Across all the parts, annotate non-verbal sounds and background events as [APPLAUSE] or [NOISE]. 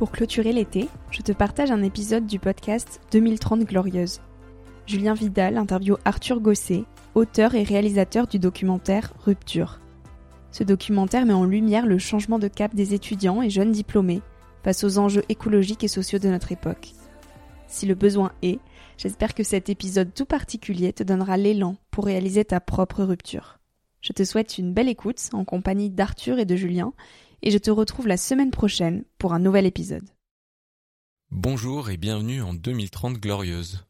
Pour clôturer l'été, je te partage un épisode du podcast 2030 Glorieuse. Julien Vidal interviewe Arthur Gosset, auteur et réalisateur du documentaire Rupture. Ce documentaire met en lumière le changement de cap des étudiants et jeunes diplômés face aux enjeux écologiques et sociaux de notre époque. Si le besoin est, j'espère que cet épisode tout particulier te donnera l'élan pour réaliser ta propre rupture. Je te souhaite une belle écoute en compagnie d'Arthur et de Julien et je te retrouve la semaine prochaine pour un nouvel épisode. Bonjour et bienvenue en 2030 Glorieuse.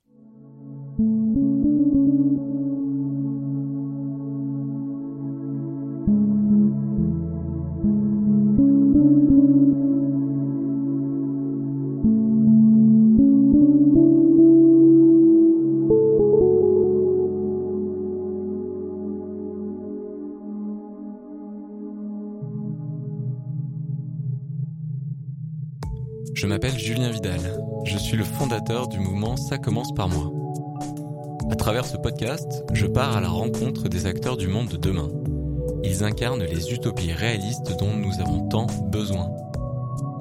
Ça commence par moi. À travers ce podcast, je pars à la rencontre des acteurs du monde de demain. Ils incarnent les utopies réalistes dont nous avons tant besoin.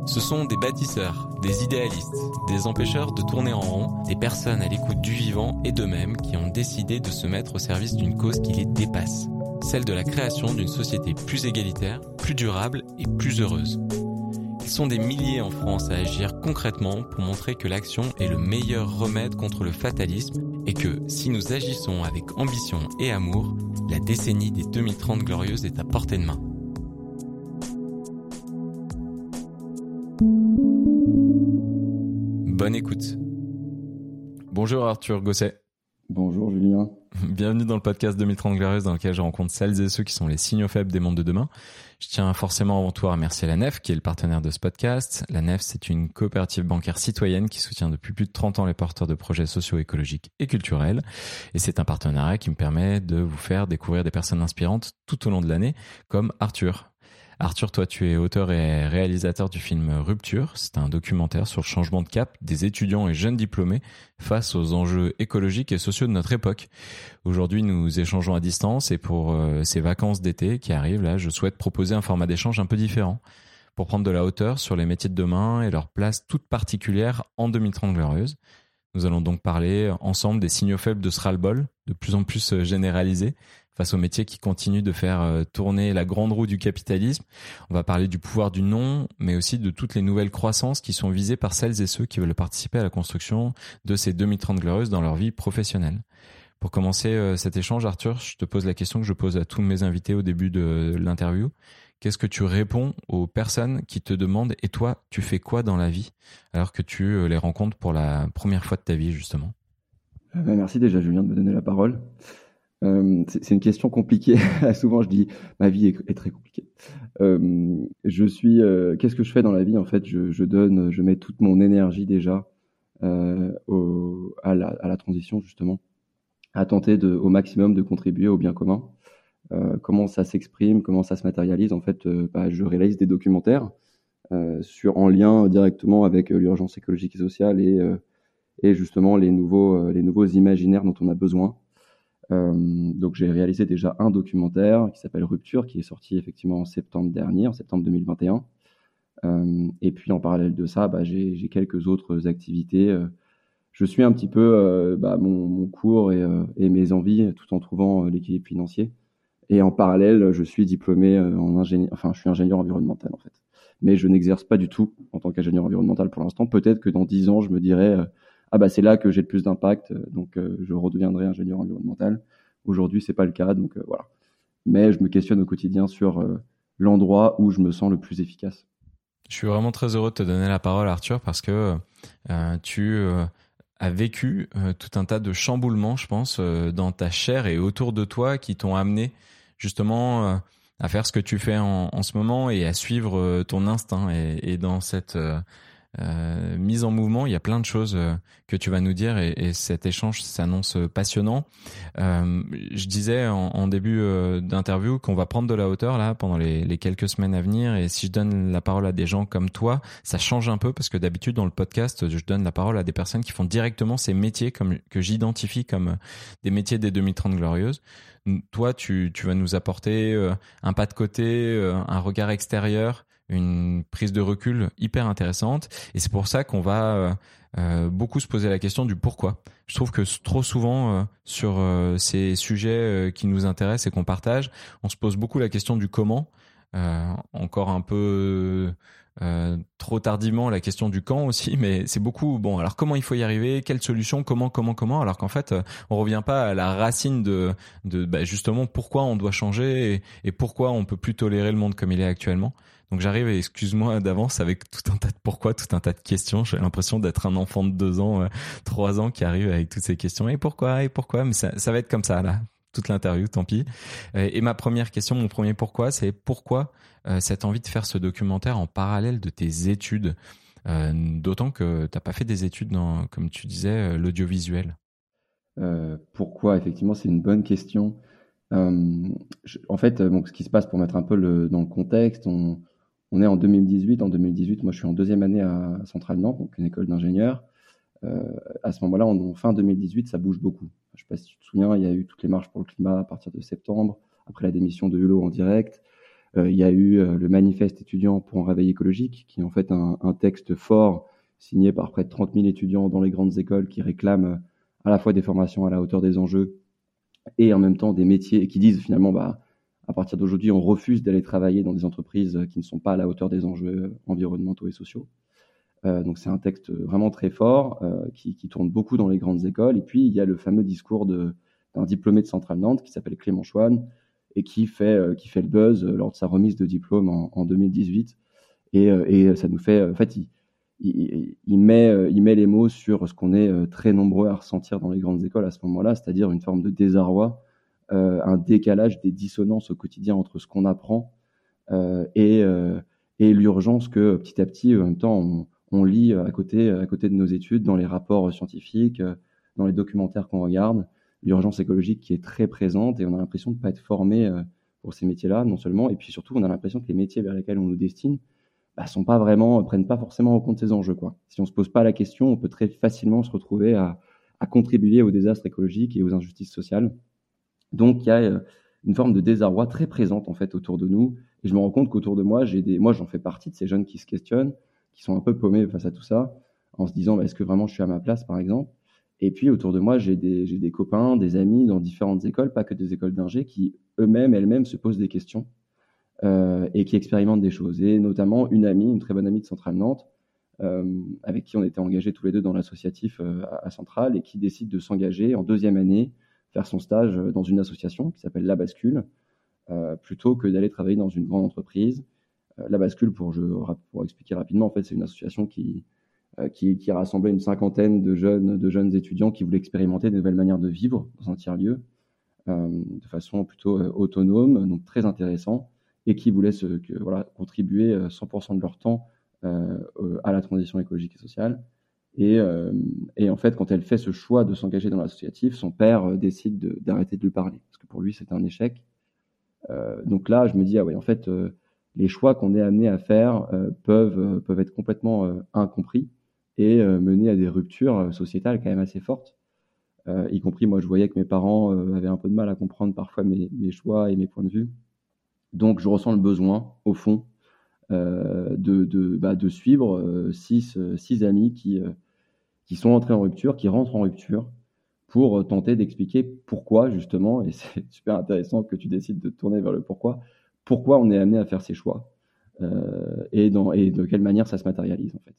Ce sont des bâtisseurs, des idéalistes, des empêcheurs de tourner en rond, des personnes à l'écoute du vivant et d'eux-mêmes qui ont décidé de se mettre au service d'une cause qui les dépasse, celle de la création d'une société plus égalitaire, plus durable et plus heureuse. Ils sont des milliers en France à agir concrètement pour montrer que l'action est le meilleur remède contre le fatalisme et que si nous agissons avec ambition et amour, la décennie des 2030 glorieuses est à portée de main. Bonne écoute. Bonjour Arthur Gosset. Bonjour Julien. Bienvenue dans le podcast 2030 Glorieuses dans lequel je rencontre celles et ceux qui sont les signaux faibles des mondes de demain. Je tiens forcément avant tout à remercier la NEF qui est le partenaire de ce podcast. La NEF, c'est une coopérative bancaire citoyenne qui soutient depuis plus de 30 ans les porteurs de projets socio-écologiques et culturels. Et c'est un partenariat qui me permet de vous faire découvrir des personnes inspirantes tout au long de l'année, comme Arthur, Arthur, toi, tu es auteur et réalisateur du film Rupture. C'est un documentaire sur le changement de cap des étudiants et jeunes diplômés face aux enjeux écologiques et sociaux de notre époque. Aujourd'hui, nous échangeons à distance et pour euh, ces vacances d'été qui arrivent, là, je souhaite proposer un format d'échange un peu différent pour prendre de la hauteur sur les métiers de demain et leur place toute particulière en 2030 glorieuse. Nous allons donc parler ensemble des signaux faibles de ce ras-le-bol, de plus en plus euh, généralisé, face aux métiers qui continuent de faire euh, tourner la grande roue du capitalisme. On va parler du pouvoir du non, mais aussi de toutes les nouvelles croissances qui sont visées par celles et ceux qui veulent participer à la construction de ces 2030 glorieuses dans leur vie professionnelle. Pour commencer euh, cet échange, Arthur, je te pose la question que je pose à tous mes invités au début de l'interview. Qu'est-ce que tu réponds aux personnes qui te demandent et toi, tu fais quoi dans la vie? alors que tu euh, les rencontres pour la première fois de ta vie justement? Bah, Merci déjà Julien de me donner la parole. Euh, c'est une question compliquée. [LAUGHS] Souvent, je dis ma vie est, très compliquée. Euh, je suis. Euh, qu'est-ce que je fais dans la vie En fait, je, je, donne, je mets toute mon énergie déjà au, à, la, à, la, transition justement, à tenter de, au maximum de contribuer au bien commun. comment ça s'exprime, comment ça se matérialise? En fait, bah, je réalise des documentaires sur en lien directement avec l'urgence écologique et sociale et, et justement les nouveaux, les nouveaux imaginaires dont on a besoin donc j'ai réalisé déjà un documentaire qui s'appelle Rupture, qui est sorti effectivement en septembre dernier, en septembre 2021. et puis en parallèle de ça, bah, j'ai quelques autres activités je suis un petit peu bah, mon, mon, cours et, et, mes envies tout en trouvant l'équilibre financier. Et en parallèle, je suis diplômé euh, en ingénieur, enfin, je suis ingénieur environnemental en fait. Mais je n'exerce pas du tout en tant qu'ingénieur environnemental pour l'instant. Peut-être que dans dix ans, je me dirais, euh, ah bah c'est là que j'ai le plus d'impact, euh, donc je redeviendrai ingénieur environnemental. Aujourd'hui, c'est pas le cas, donc voilà. Mais je me questionne au quotidien sur l'endroit où je me sens le plus efficace. Je suis vraiment très heureux de te donner la parole, Arthur, parce que tu as vécu tout un tas de chamboulements, je pense, dans ta chair et autour de toi qui t'ont amené justement euh, à faire ce que tu fais en, ce moment et à suivre euh, ton instinct. Et dans cette euh, euh, mise en mouvement, il y a plein de choses que tu vas nous dire et, et cet échange s'annonce passionnant. Euh, je disais en, début d'interview qu'on va prendre de la hauteur là pendant les, quelques semaines à venir et si je donne la parole à des gens comme toi, ça change un peu parce que d'habitude dans le podcast, je donne la parole à des personnes qui font directement ces métiers que j'identifie comme des métiers des 2030 glorieuses toi, tu, vas nous apporter euh, un pas de côté, euh, un regard extérieur, une prise de recul hyper intéressante. Et c'est pour ça qu'on va euh, beaucoup se poser la question du pourquoi. Je trouve que trop souvent sur ces sujets qui nous intéressent et qu'on partage, on se pose beaucoup la question du comment. encore un peu euh, trop tardivement la question du quand aussi, [LAUGHS] mais c'est beaucoup. Bon, alors comment il faut y arriver? Quelle solution? Comment Comment Comment? Alors qu'en fait, euh, on revient pas à la racine de, de bah, justement pourquoi on doit changer et, pourquoi on peut plus tolérer le monde comme il est actuellement. Donc j'arrive, excuse-moi d'avance, avec tout un tas de pourquoi, tout un tas de questions. J'ai l'impression d'être un enfant de deux ans, euh, trois ans qui arrive avec toutes ces questions. Et pourquoi? Et pourquoi? Mais ça, va être comme ça là toute l'interview, tant pis. Et ma première question, mon premier pourquoi, c'est pourquoi euh, cette envie de faire ce documentaire en parallèle de tes études? Euh, D'autant que tu n'as pas fait des études dans, comme tu disais, euh, l'audiovisuel. pourquoi? Effectivement, c'est une bonne question. en fait, donc, ce qui se passe pour mettre un peu le, dans le contexte, on, on, est en 2018. En 2018, moi, je suis en deuxième année à Centrale Nantes, donc une école d'ingénieur. à ce moment-là, en fin 2018, ça bouge beaucoup. Je ne sais pas si tu te souviens, il y a eu toutes les marches pour le climat à partir de septembre, après la démission de Hulot en direct. Euh, il y a eu euh, le manifeste étudiant pour un réveil écologique, qui est en fait un, un, texte fort signé par près de 30 000 étudiants dans les grandes écoles qui réclament euh, à la fois des formations à la hauteur des enjeux et en même temps des métiers et qui disent finalement bah à partir d'aujourd'hui on refuse d'aller travailler dans des entreprises qui ne sont pas à la hauteur des enjeux environnementaux et sociaux. Euh, donc c'est un texte vraiment très fort euh, qui, tourne beaucoup dans les grandes écoles. Et puis il y a le fameux discours d'un diplômé de Centrale Nantes qui s'appelle Clément Chouane et qui fait, euh, qui fait le buzz euh, lors de sa remise de diplôme en, en 2018. Et, euh, ça nous fait, en fait, il, met, il met les mots sur ce qu'on est très nombreux à ressentir dans les grandes écoles à ce moment-là, c'est-à-dire une forme de désarroi, un décalage des dissonances au quotidien entre ce qu'on apprend et, et l'urgence que petit à petit, en même temps, on, lit à côté, à côté de nos études, dans les rapports scientifiques, dans les documentaires qu'on regarde, l'urgence écologique qui est très présente et on a l'impression de ne pas être formé euh, pour ces métiers-là, non seulement, et puis surtout, on a l'impression que les métiers vers lesquels on nous destine bah, sont pas vraiment, prennent pas forcément en compte ces enjeux. Quoi. Si on se pose pas la question, on peut très facilement se retrouver à, à contribuer au désastre écologique et aux injustices sociales. Donc, il y a euh, une forme de désarroi très présente en fait autour de nous. Et je me rends compte qu'autour de moi, j'ai des, moi, j'en fais partie de ces jeunes qui se questionnent, qui sont un peu paumés face à tout ça, en se disant, bah, est-ce que vraiment je suis à ma place, par exemple? Et puis autour de moi, j'ai des, des, copains, des amis dans différentes écoles, pas que des écoles d'ingé, qui eux-mêmes, elles-mêmes se posent des questions euh, et qui expérimentent des choses. Et notamment une amie, une très bonne amie de Centrale Nantes, euh, avec qui on était engagés tous les deux dans l'associatif euh, à Centrale et qui décide de s'engager en deuxième année, faire son stage dans une association qui s'appelle La Bascule, euh, plutôt que d'aller travailler dans une grande entreprise. Euh, La Bascule, pour, expliquer rapidement, en fait, c'est une association qui euh, qui, rassemblait une cinquantaine de jeunes, de jeunes étudiants qui voulaient expérimenter de nouvelles manières de vivre dans un tiers-lieu euh, de façon plutôt euh, autonome, donc très intéressant, et qui voulaient contribuer 100% de leur temps à la transition écologique et sociale. Et, et, en fait, quand elle fait ce choix de s'engager dans l'associatif, son père décide d'arrêter de, lui parler, parce que pour lui, c'est un échec. Euh, donc là, je me dis, ah ouais, en fait, euh, les choix qu'on est amené à faire euh, peuvent, peuvent être complètement incompris et euh, mener à des ruptures euh, sociétales quand même assez fortes. y compris moi, je voyais que mes parents avaient un peu de mal à comprendre parfois mes, mes, choix et mes points de vue. Donc, je ressens le besoin, au fond, de, de, bah, de, suivre six, six amis qui, qui sont entrés en rupture, qui rentrent en rupture, pour tenter d'expliquer pourquoi, justement, et [LAUGHS] c'est super intéressant que tu décides de tourner vers le pourquoi, pourquoi on est amené à faire ces choix euh, et, dans, et de quelle manière ça se matérialise, en fait.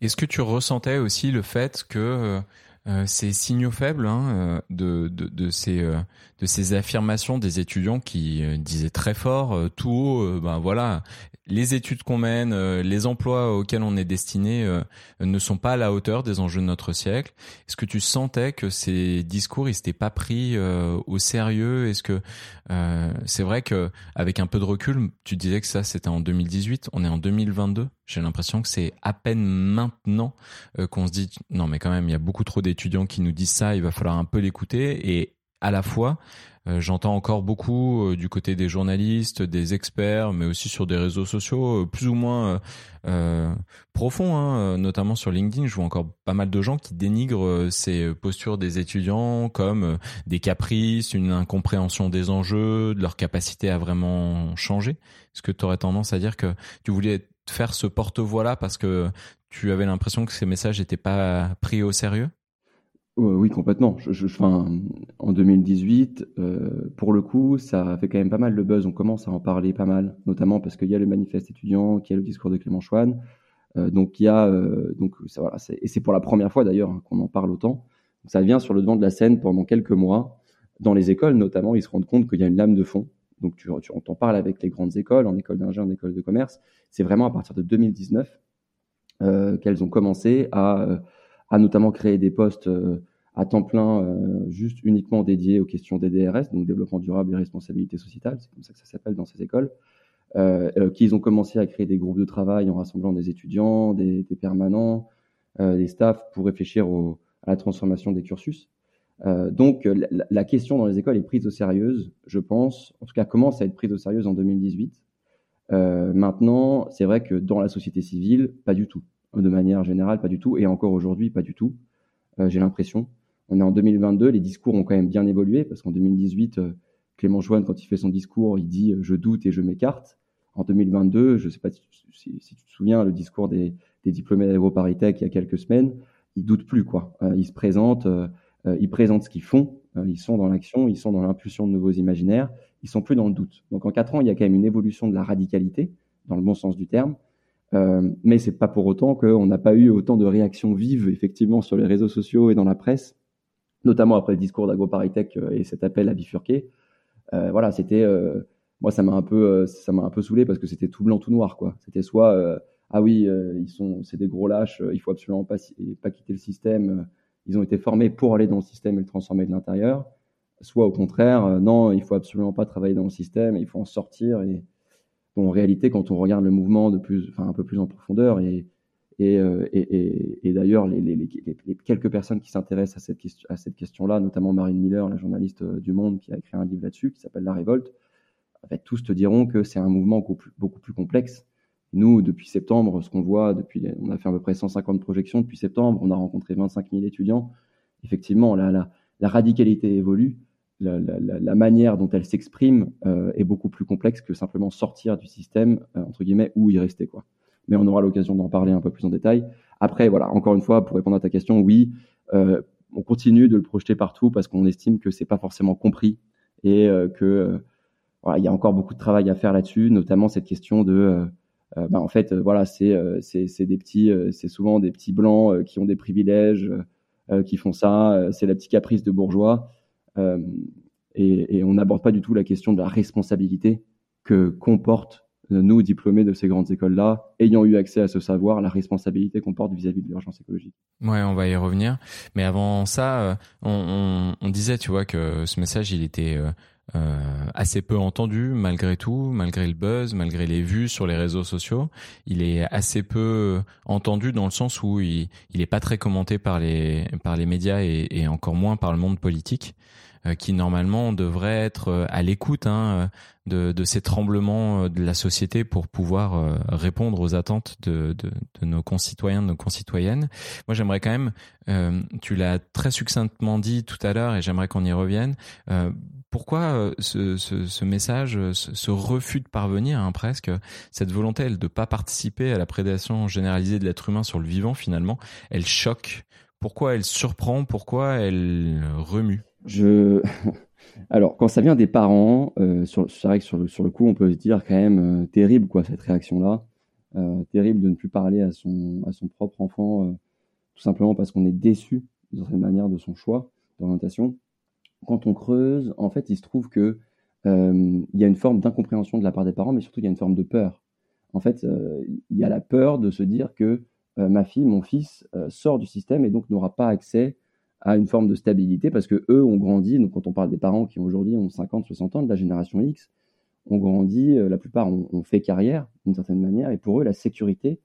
Est-ce que tu ressentais aussi le fait que euh, euh, ces signaux faibles hein, de, de, de, ces, de ces affirmations des étudiants qui disaient très fort, tout haut, ben voilà, les études qu'on mène, euh, les emplois auxquels on est destiné euh, ne sont pas à la hauteur des enjeux de notre siècle. Est-ce que tu sentais que ces discours ils s'étaient pas pris euh, au sérieux? Est-ce que c'est vrai que avec un peu de recul, tu disais que ça c'était en 2018, on est en 2022. J'ai l'impression que c'est à peine maintenant qu'on se dit non mais quand même il y a beaucoup trop d'étudiants qui nous disent ça, il va falloir un peu l'écouter et à la fois euh, j'entends encore beaucoup euh, du côté des journalistes, des experts, mais aussi sur des réseaux sociaux euh, plus ou moins profonds, hein, notamment sur LinkedIn. Je vois encore pas mal de gens qui dénigrent ces postures des étudiants comme des caprices, une incompréhension des enjeux, de leur capacité à vraiment changer. Est-ce que tu aurais tendance à dire que tu voulais faire ce porte-voix-là parce que tu avais l'impression que ces messages n'étaient pas pris au sérieux? Oui, complètement. Je, je, enfin, en 2018, euh, pour le coup, ça fait quand même pas mal de buzz. On commence à en parler pas mal, notamment parce qu'il y a le manifeste étudiant, qu'il y a le discours de Clément Chouane. Euh, donc il y a, euh, donc ça, voilà, et c'est pour la première fois d'ailleurs hein, qu'on en parle autant. ça vient sur le devant de la scène pendant quelques mois. Dans les écoles, notamment, ils se rendent compte qu'il y a une lame de fond. Donc tu, tu on t'en parle avec les grandes écoles, en école d'ingénieur, en école de commerce. C'est vraiment à partir de 2019 euh, qu'elles ont commencé à à notamment créer des postes euh, à temps plein, euh, juste uniquement dédiés aux questions des DRS, donc développement durable et responsabilité sociétale, c'est comme ça que ça s'appelle dans ces écoles, euh, qu'ils ont commencé à créer des groupes de travail en rassemblant des étudiants, des, permanents, des staffs pour réfléchir à la transformation des cursus. Donc la, question dans les écoles est prise au sérieux, je pense, en tout cas commence à être prise au sérieux en 2018. Euh, maintenant, c'est vrai que dans la société civile, pas du tout de manière générale, pas du tout. Et encore aujourd'hui, pas du tout. Euh, j'ai l'impression. On est en 2022, les discours ont quand même bien évolué parce qu'en 2018, euh, Clément Joanne, quand il fait son discours, il dit euh, je doute et je m'écarte. En 2022, je ne sais pas si, tu te souviens, le discours des, des diplômés d'AgroParisTech il y a quelques semaines, ils doutent plus quoi. ils se présentent, ils présentent ce qu'ils font, ils sont dans l'action, ils sont dans l'impulsion de nouveaux imaginaires, ils sont plus dans le doute. Donc en quatre ans, il y a quand même une évolution de la radicalité dans le bon sens du terme. Euh, mais c'est pas pour autant qu'on n'a pas eu autant de réactions vives effectivement sur les réseaux sociaux et dans la presse, notamment après le discours d'AgroParisTech euh, et cet appel à bifurquer. Euh, voilà, c'était moi ça m'a un peu ça m'a un peu saoulé parce que c'était tout blanc tout noir quoi. C'était soit ah oui ils sont c'est des gros lâches, il faut absolument pas pas quitter le système. ils ont été formés pour aller dans le système et le transformer de l'intérieur. Soit au contraire non il faut absolument pas travailler dans le système, il faut en sortir et en réalité, quand on regarde le mouvement de plus, enfin, un peu plus en profondeur, et, et, euh, et, et d'ailleurs, les, les, les, quelques personnes qui s'intéressent à cette, à cette question-là, notamment Marine Miller, la journaliste euh, du Monde, qui a écrit un livre là-dessus, qui s'appelle La Révolte, en fait, tous te diront que c'est un mouvement beaucoup plus, beaucoup plus complexe. Nous, depuis septembre, ce qu'on voit, depuis, on a fait à peu près 150 projections depuis septembre, on a rencontré 25 000 étudiants. Effectivement, la, la, la radicalité évolue la, la, la, manière dont elle s'exprime euh, est beaucoup plus complexe que simplement sortir du système, euh, entre guillemets, ou y rester. Quoi. Mais on aura l'occasion d'en parler un peu plus en détail. Après, voilà, encore une fois, pour répondre à ta question, oui, euh, on continue de le projeter partout parce qu'on estime que c'est pas forcément compris et euh, que voilà, il y a encore beaucoup de travail à faire là-dessus, notamment cette question de bah, en fait, voilà, c'est c'est des petits, c'est souvent des petits blancs qui ont des privilèges, qui font ça, c'est la petite caprice de bourgeois. Euh, et, on n'aborde pas du tout la question de la responsabilité que comporte nous, diplômés de ces grandes écoles-là, ayant eu accès à ce savoir, la responsabilité qu'on porte vis-à-vis de l'urgence écologique. Ouais, on va y revenir. Mais avant ça, euh, on, disait, tu vois, que ce message, il était euh, assez peu entendu malgré tout, malgré le buzz, malgré les vues sur les réseaux sociaux. Il est assez peu entendu dans le sens où il, il est pas très commenté par les par les médias et encore moins par le monde politique. Qui normalement devrait être à l'écoute hein, de, de, ces tremblements de la société pour pouvoir répondre aux attentes de, de, de, nos concitoyens, de nos concitoyennes. Moi, j'aimerais quand même, tu l'as très succinctement dit tout à l'heure, et j'aimerais qu'on y revienne. pourquoi ce, ce, ce message, ce, refus de parvenir, hein, presque, cette volonté elle, de pas participer à la prédation généralisée de l'être humain sur le vivant, finalement, elle choque pourquoi elle surprend? Pourquoi elle remue? Je... [LAUGHS] Alors, quand ça vient des parents, euh, c'est vrai que sur le, coup, on peut se dire quand même euh, terrible quoi cette réaction-là. Euh, terrible de ne plus parler à son, à son propre enfant, tout simplement parce qu'on est déçu d'une certaine manière de son choix d'orientation. Quand on creuse, en fait, il se trouve que il y a une forme d'incompréhension de la part des parents, mais surtout il y a une forme de peur. En fait, il y a la peur de se dire que ma fille, mon fils sort du système et donc n'aura pas accès à une forme de stabilité parce que eux ont grandi. Donc, quand on parle des parents qui aujourd'hui ont 50, 60 ans, de la génération X, ont grandi, euh, la plupart ont, fait carrière d'une certaine manière et pour eux, la sécurité,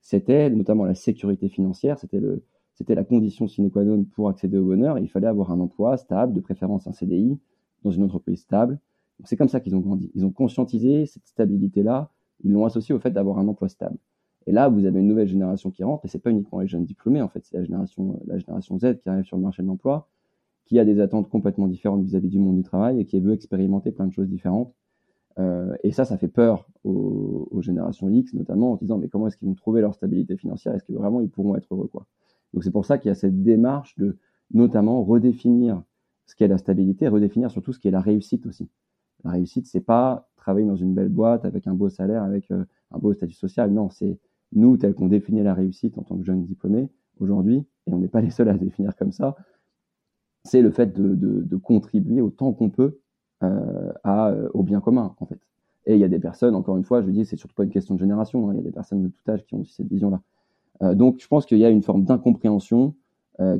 c'était notamment la sécurité financière, c'était le, c'était la condition sine qua non pour accéder au bonheur. Il fallait avoir un emploi stable, de préférence un CDI, dans une entreprise stable. C'est comme ça qu'ils ont grandi. Ils ont conscientisé cette stabilité-là, ils l'ont associé au fait d'avoir un emploi stable. Et là, vous avez une nouvelle génération qui rentre, et c'est pas uniquement les jeunes diplômés, en fait, c'est la génération, la génération Z qui arrive sur le marché de l'emploi, qui a des attentes complètement différentes vis-à-vis du monde du travail et qui veut expérimenter plein de choses différentes. Euh, et ça, ça fait peur aux, aux, générations X, notamment en se disant, mais comment est-ce qu'ils vont trouver leur stabilité financière? Est-ce que vraiment ils pourront être heureux quoi? Donc c'est pour ça qu'il y a cette démarche de notamment redéfinir ce qu'est la stabilité, redéfinir surtout ce qu'est la réussite aussi. La réussite, c'est pas travailler dans une belle boîte avec un beau salaire, avec euh, un beau statut social. Non, c'est nous, tel qu'on définit la réussite en tant que jeune diplômé aujourd'hui, et on n'est pas les seuls à définir comme ça, c'est le fait de, contribuer autant qu'on peut euh, euh, au bien commun, en fait. Et il y a des personnes, encore une fois, je dis, c'est surtout pas une question de génération, hein, il y a des personnes de tout âge qui ont aussi cette vision-là. Euh, donc, je pense qu'il y a une forme d'incompréhension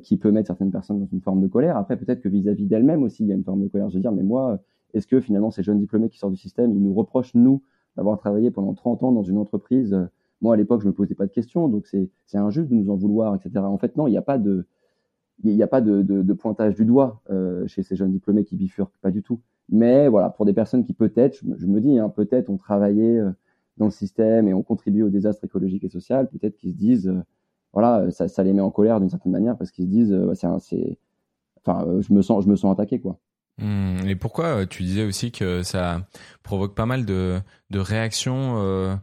qui peut mettre certaines personnes dans une forme de colère. Après, peut-être que vis-à-vis d'elles-mêmes aussi, il y a une forme de colère. Je veux dire, mais moi, est-ce que finalement, ces jeunes diplômés qui sortent du système, ils nous reprochent, nous, d'avoir travaillé pendant 30 ans dans une entreprise moi, à l'époque, je me posais pas de questions, donc c'est injuste de nous en vouloir, etc. En fait, non, il n'y a pas de, il n'y a pas de, pointage du doigt euh, chez ces jeunes diplômés qui bifurquent, pas du tout. Mais voilà, pour des personnes qui peut-être, je, me dis, hein, peut-être ont travaillé euh, dans le système et ont contribué au désastre écologique et social, peut-être qu'ils se disent, euh, voilà, ça, ça, les met en colère d'une certaine manière parce qu'ils se disent, bah, c'est, enfin, je me sens, je me sens attaqué, quoi. Mmh. Et pourquoi tu disais aussi que ça provoque pas mal de, de réactions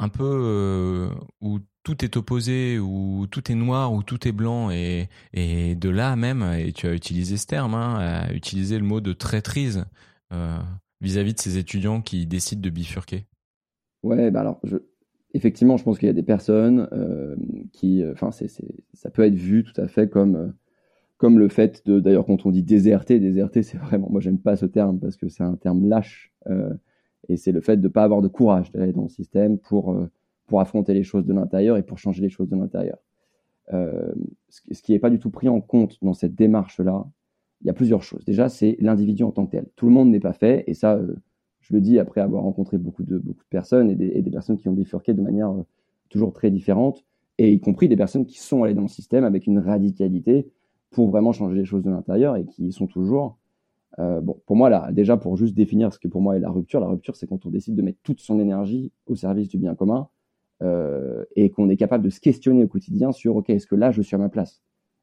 un peu euh, où tout est opposé, où tout est noir, où tout est blanc, et, de là même, et tu as utilisé ce terme, hein, le mot de traîtrise euh, vis-à-vis de ces étudiants qui décident de bifurquer. Ouais, bah alors, effectivement, je pense qu'il y a des personnes euh, qui, enfin, ça peut être vu tout à fait comme, comme le fait de, d'ailleurs, quand on dit déserter, déserter, c'est vraiment, moi, j'aime pas ce terme parce que c'est un terme lâche. Et c'est le fait de ne pas avoir de courage d'aller dans le système pour, euh, pour affronter les choses de l'intérieur et pour changer les choses de l'intérieur. Euh, ce qui n'est pas du tout pris en compte dans cette démarche-là, il y a plusieurs choses. Déjà, c'est l'individu en tant que tel. Tout le monde n'est pas fait, et ça, euh, je le dis après avoir rencontré beaucoup de, beaucoup de personnes et des, des personnes qui ont bifurqué de manière toujours très différente, et y compris des personnes qui sont allées dans le système avec une radicalité pour vraiment changer les choses de l'intérieur et qui sont toujours. Euh, bon, pour moi, là, déjà, pour juste définir ce que pour moi est la rupture, la rupture, c'est quand on décide de mettre toute son énergie au service du bien commun euh, et qu'on est capable de se questionner au quotidien sur, OK, est-ce que là, je suis à ma place?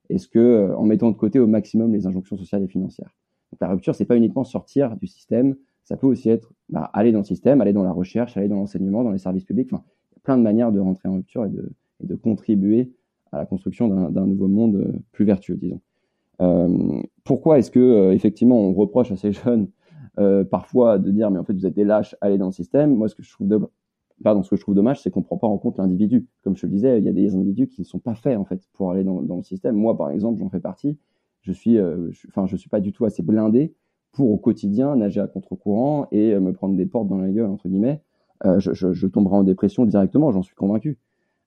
Est-ce que, euh, en mettant de côté au maximum les injonctions sociales et financières? Donc, la rupture, c'est pas uniquement sortir du système, ça peut aussi être bah, aller dans le système, aller dans la recherche, aller dans l'enseignement, dans les services publics. Enfin, il y a plein de manières de rentrer en rupture et de, et de contribuer à la construction d'un nouveau monde plus vertueux, disons. Euh, pourquoi est-ce que euh, effectivement on reproche à ces [LAUGHS] jeunes euh, parfois de dire mais en fait vous êtes des lâches, allez dans le système. Moi ce que je trouve de... Pardon, ce que je trouve dommage, c'est qu'on prend pas en compte l'individu. Comme je le disais, il y a des individus qui ne sont pas faits en fait pour aller dans, le système. Moi, par exemple, j'en fais partie. Je suis, enfin, je suis pas du tout assez blindé pour au quotidien nager à contre-courant et me prendre des portes dans la gueule entre guillemets. je, je, je, tomberai en dépression directement, j'en suis convaincu.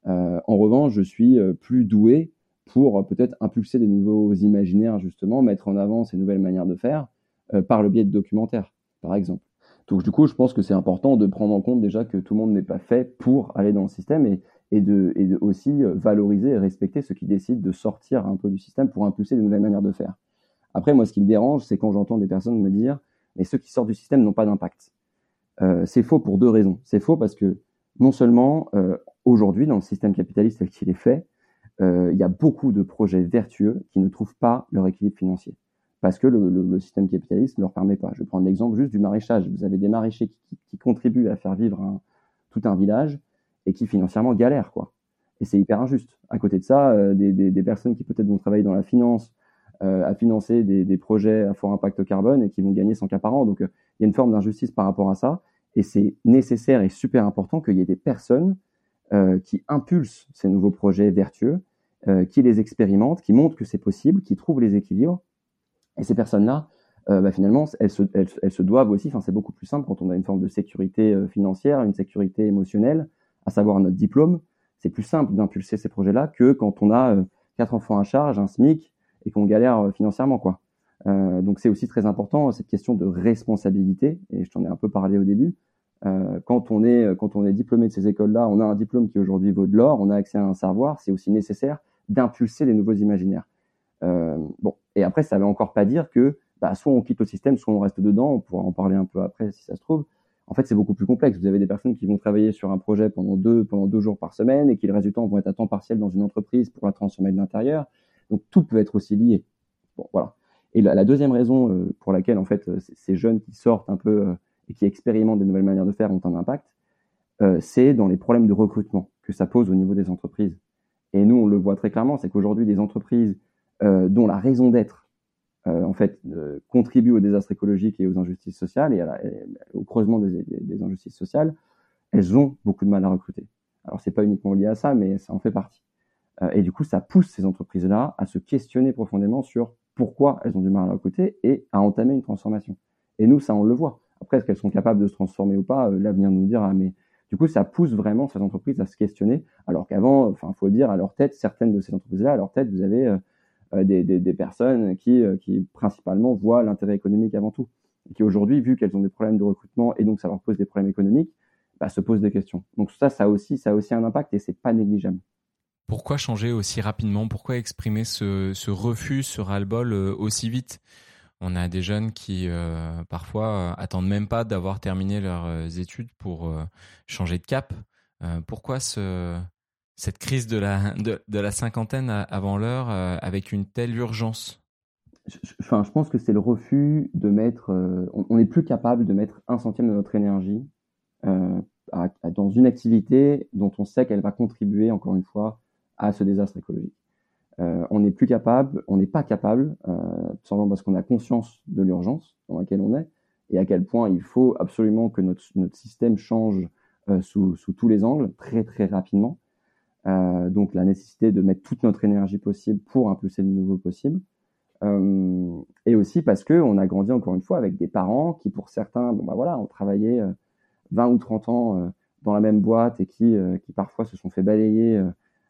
en revanche, je suis plus doué pour euh, peut-être impulser des nouveaux imaginaires, justement, mettre en avant ces nouvelles manières de faire euh, par le biais de documentaires, par exemple. Donc, du coup, je pense que c'est important de prendre en compte déjà que tout le monde n'est pas fait pour aller dans le système et, de, aussi euh, valoriser et respecter ceux qui décident de sortir un peu du système pour impulser des nouvelles manières de faire. Après, moi, ce qui me dérange, c'est quand j'entends des personnes me dire, mais ceux qui sortent du système n'ont pas d'impact. C'est faux pour deux raisons. C'est faux parce que non seulement aujourd'hui, dans le système capitaliste tel qu'il est fait, il y a beaucoup de projets vertueux qui ne trouvent pas leur équilibre financier parce que le, système capitaliste ne leur permet pas. Je vais prendre l'exemple juste du maraîchage. Vous avez des maraîchers qui, contribuent à faire vivre tout un village et qui financièrement galèrent, quoi. Et c'est hyper injuste. À côté de ça, euh, des, personnes qui peut-être vont travailler dans la finance euh, à financer des, projets à fort impact carbone et qui vont gagner 100 cas par an. Donc, euh, il y a une forme d'injustice par rapport à ça. Et c'est nécessaire et super important qu'il y ait des personnes euh, qui impulsent ces nouveaux projets vertueux, euh, qui les expérimentent, qui montrent que c'est possible, qui trouvent les équilibres. Et ces personnes-là, euh, bah, finalement, elles se, doivent aussi, enfin, c'est beaucoup plus simple quand on a une forme de sécurité euh, financière, une sécurité émotionnelle, à savoir notre diplôme. C'est plus simple d'impulser ces projets-là que quand on a quatre enfants à charge, un SMIC et qu'on galère financièrement, quoi. Donc c'est aussi très important cette question de responsabilité et je t'en ai un peu parlé au début. Quand on est quand on est diplômé de ces écoles-là, on a un diplôme qui aujourd'hui vaut de l'or, on a accès à un savoir, c'est aussi nécessaire d'impulser les nouveaux imaginaires. Euh, bon, et après ça veut encore pas dire que bah, soit on quitte le système, soit on reste dedans. On pourra en parler un peu après si ça se trouve. En fait, c'est beaucoup plus complexe. Vous avez des personnes qui vont travailler sur un projet pendant deux jours par semaine et qui le résultat vont être à temps partiel dans une entreprise pour la transformer de l'intérieur. Donc tout peut être aussi lié. Bon, voilà. Et la, deuxième raison euh, pour laquelle en fait ces jeunes qui sortent un peu euh, et qui expérimentent des nouvelles manières de faire ont un impact, euh, c'est dans les problèmes de recrutement que ça pose au niveau des entreprises. Et nous, on le voit très clairement, c'est qu'aujourd'hui, des entreprises dont la raison d'être, en fait, contribuent au désastre écologique et aux injustices sociales et, au creusement des, injustices sociales, elles ont beaucoup de mal à recruter. Alors, c'est pas uniquement lié à ça, mais ça en fait partie. et du coup, ça pousse ces entreprises-là à se questionner profondément sur pourquoi elles ont du mal à recruter et à entamer une transformation. Et nous, ça, on le voit. Après, est-ce qu'elles sont capables de se transformer ou pas? L'avenir nous dira. Mais du coup, ça pousse vraiment ces entreprises à se questionner. Alors qu'avant, enfin, faut dire, à leur tête, certaines de ces entreprises-là, à leur tête, vous avez euh, des, des, des, personnes qui, euh, qui principalement voient l'intérêt économique avant tout. Et qui aujourd'hui, vu qu'elles ont des problèmes de recrutement et donc ça leur pose des problèmes économiques, bah, se posent des questions. Donc ça, ça aussi, ça a aussi un impact et c'est pas négligeable. Pourquoi changer aussi rapidement? Pourquoi exprimer ce, ce refus, ce ras-le-bol euh, aussi vite? On a des jeunes qui euh, parfois euh, attendent même pas d'avoir terminé leurs euh, études pour changer de cap. Pourquoi ce, cette crise de la, cinquantaine avant l'heure avec une telle urgence? Enfin, je pense que c'est le refus de mettre. on n'est plus capable de mettre un centième de notre énergie dans une activité dont on sait qu'elle va contribuer, encore une fois, à ce désastre écologique. Euh, on n'est plus capable, on n'est pas capable, euh, simplement parce qu'on a conscience de l'urgence dans laquelle on est et à quel point il faut absolument que notre, notre système change euh, sous, sous, tous les angles très très rapidement. Euh, donc la nécessité de mettre toute notre énergie possible pour impulser le nouveau possible. Et aussi parce que on a grandi encore une fois avec des parents qui pour certains, bon bah voilà, ont travaillé 20 ou 30 ans dans la même boîte et qui, qui parfois se sont fait balayer